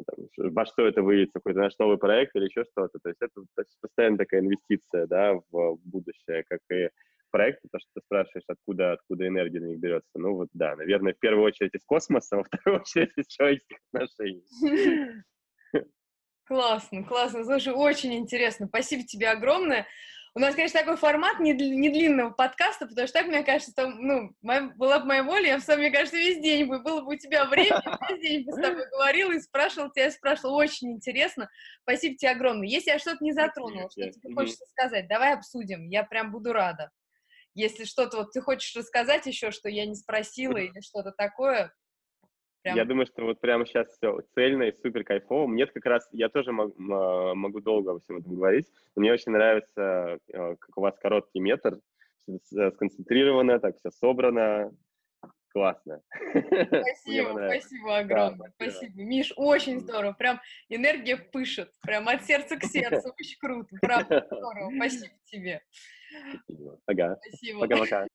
там, во что это выльется, какой-то наш новый проект или еще что-то. То есть это то есть, постоянно такая инвестиция, да, в будущее, как и проекты, то, что ты спрашиваешь, откуда, откуда энергия на них берется. Ну вот да, наверное, в первую очередь из космоса, во вторую очередь из человеческих отношений. Классно, классно. Слушай, очень интересно. Спасибо тебе огромное. У нас, конечно, такой формат не, не длинного подкаста, потому что так, мне кажется, там, ну, моя, была бы моя воля, я в самом, мне кажется, весь день бы, было бы у тебя время, весь день бы с тобой говорила и спрашивала тебя, спрашивала, очень интересно. Спасибо тебе огромное. Если я что-то не затронула, что тебе хочется сказать, давай обсудим, я прям буду рада. Если что-то вот ты хочешь рассказать еще, что я не спросила или что-то такое, Прям... Я думаю, что вот прямо сейчас все цельно и супер кайфово. Мне как раз, я тоже мог, могу долго обо всем этом говорить, но мне очень нравится, э, как у вас короткий метр, сконцентрировано, так все собрано, классно. Спасибо, спасибо огромное, да, спасибо. Миш, очень здорово, прям энергия пышет, прям от сердца к сердцу, очень круто, правда здорово, спасибо тебе. Ага. Спасибо. Пока-пока.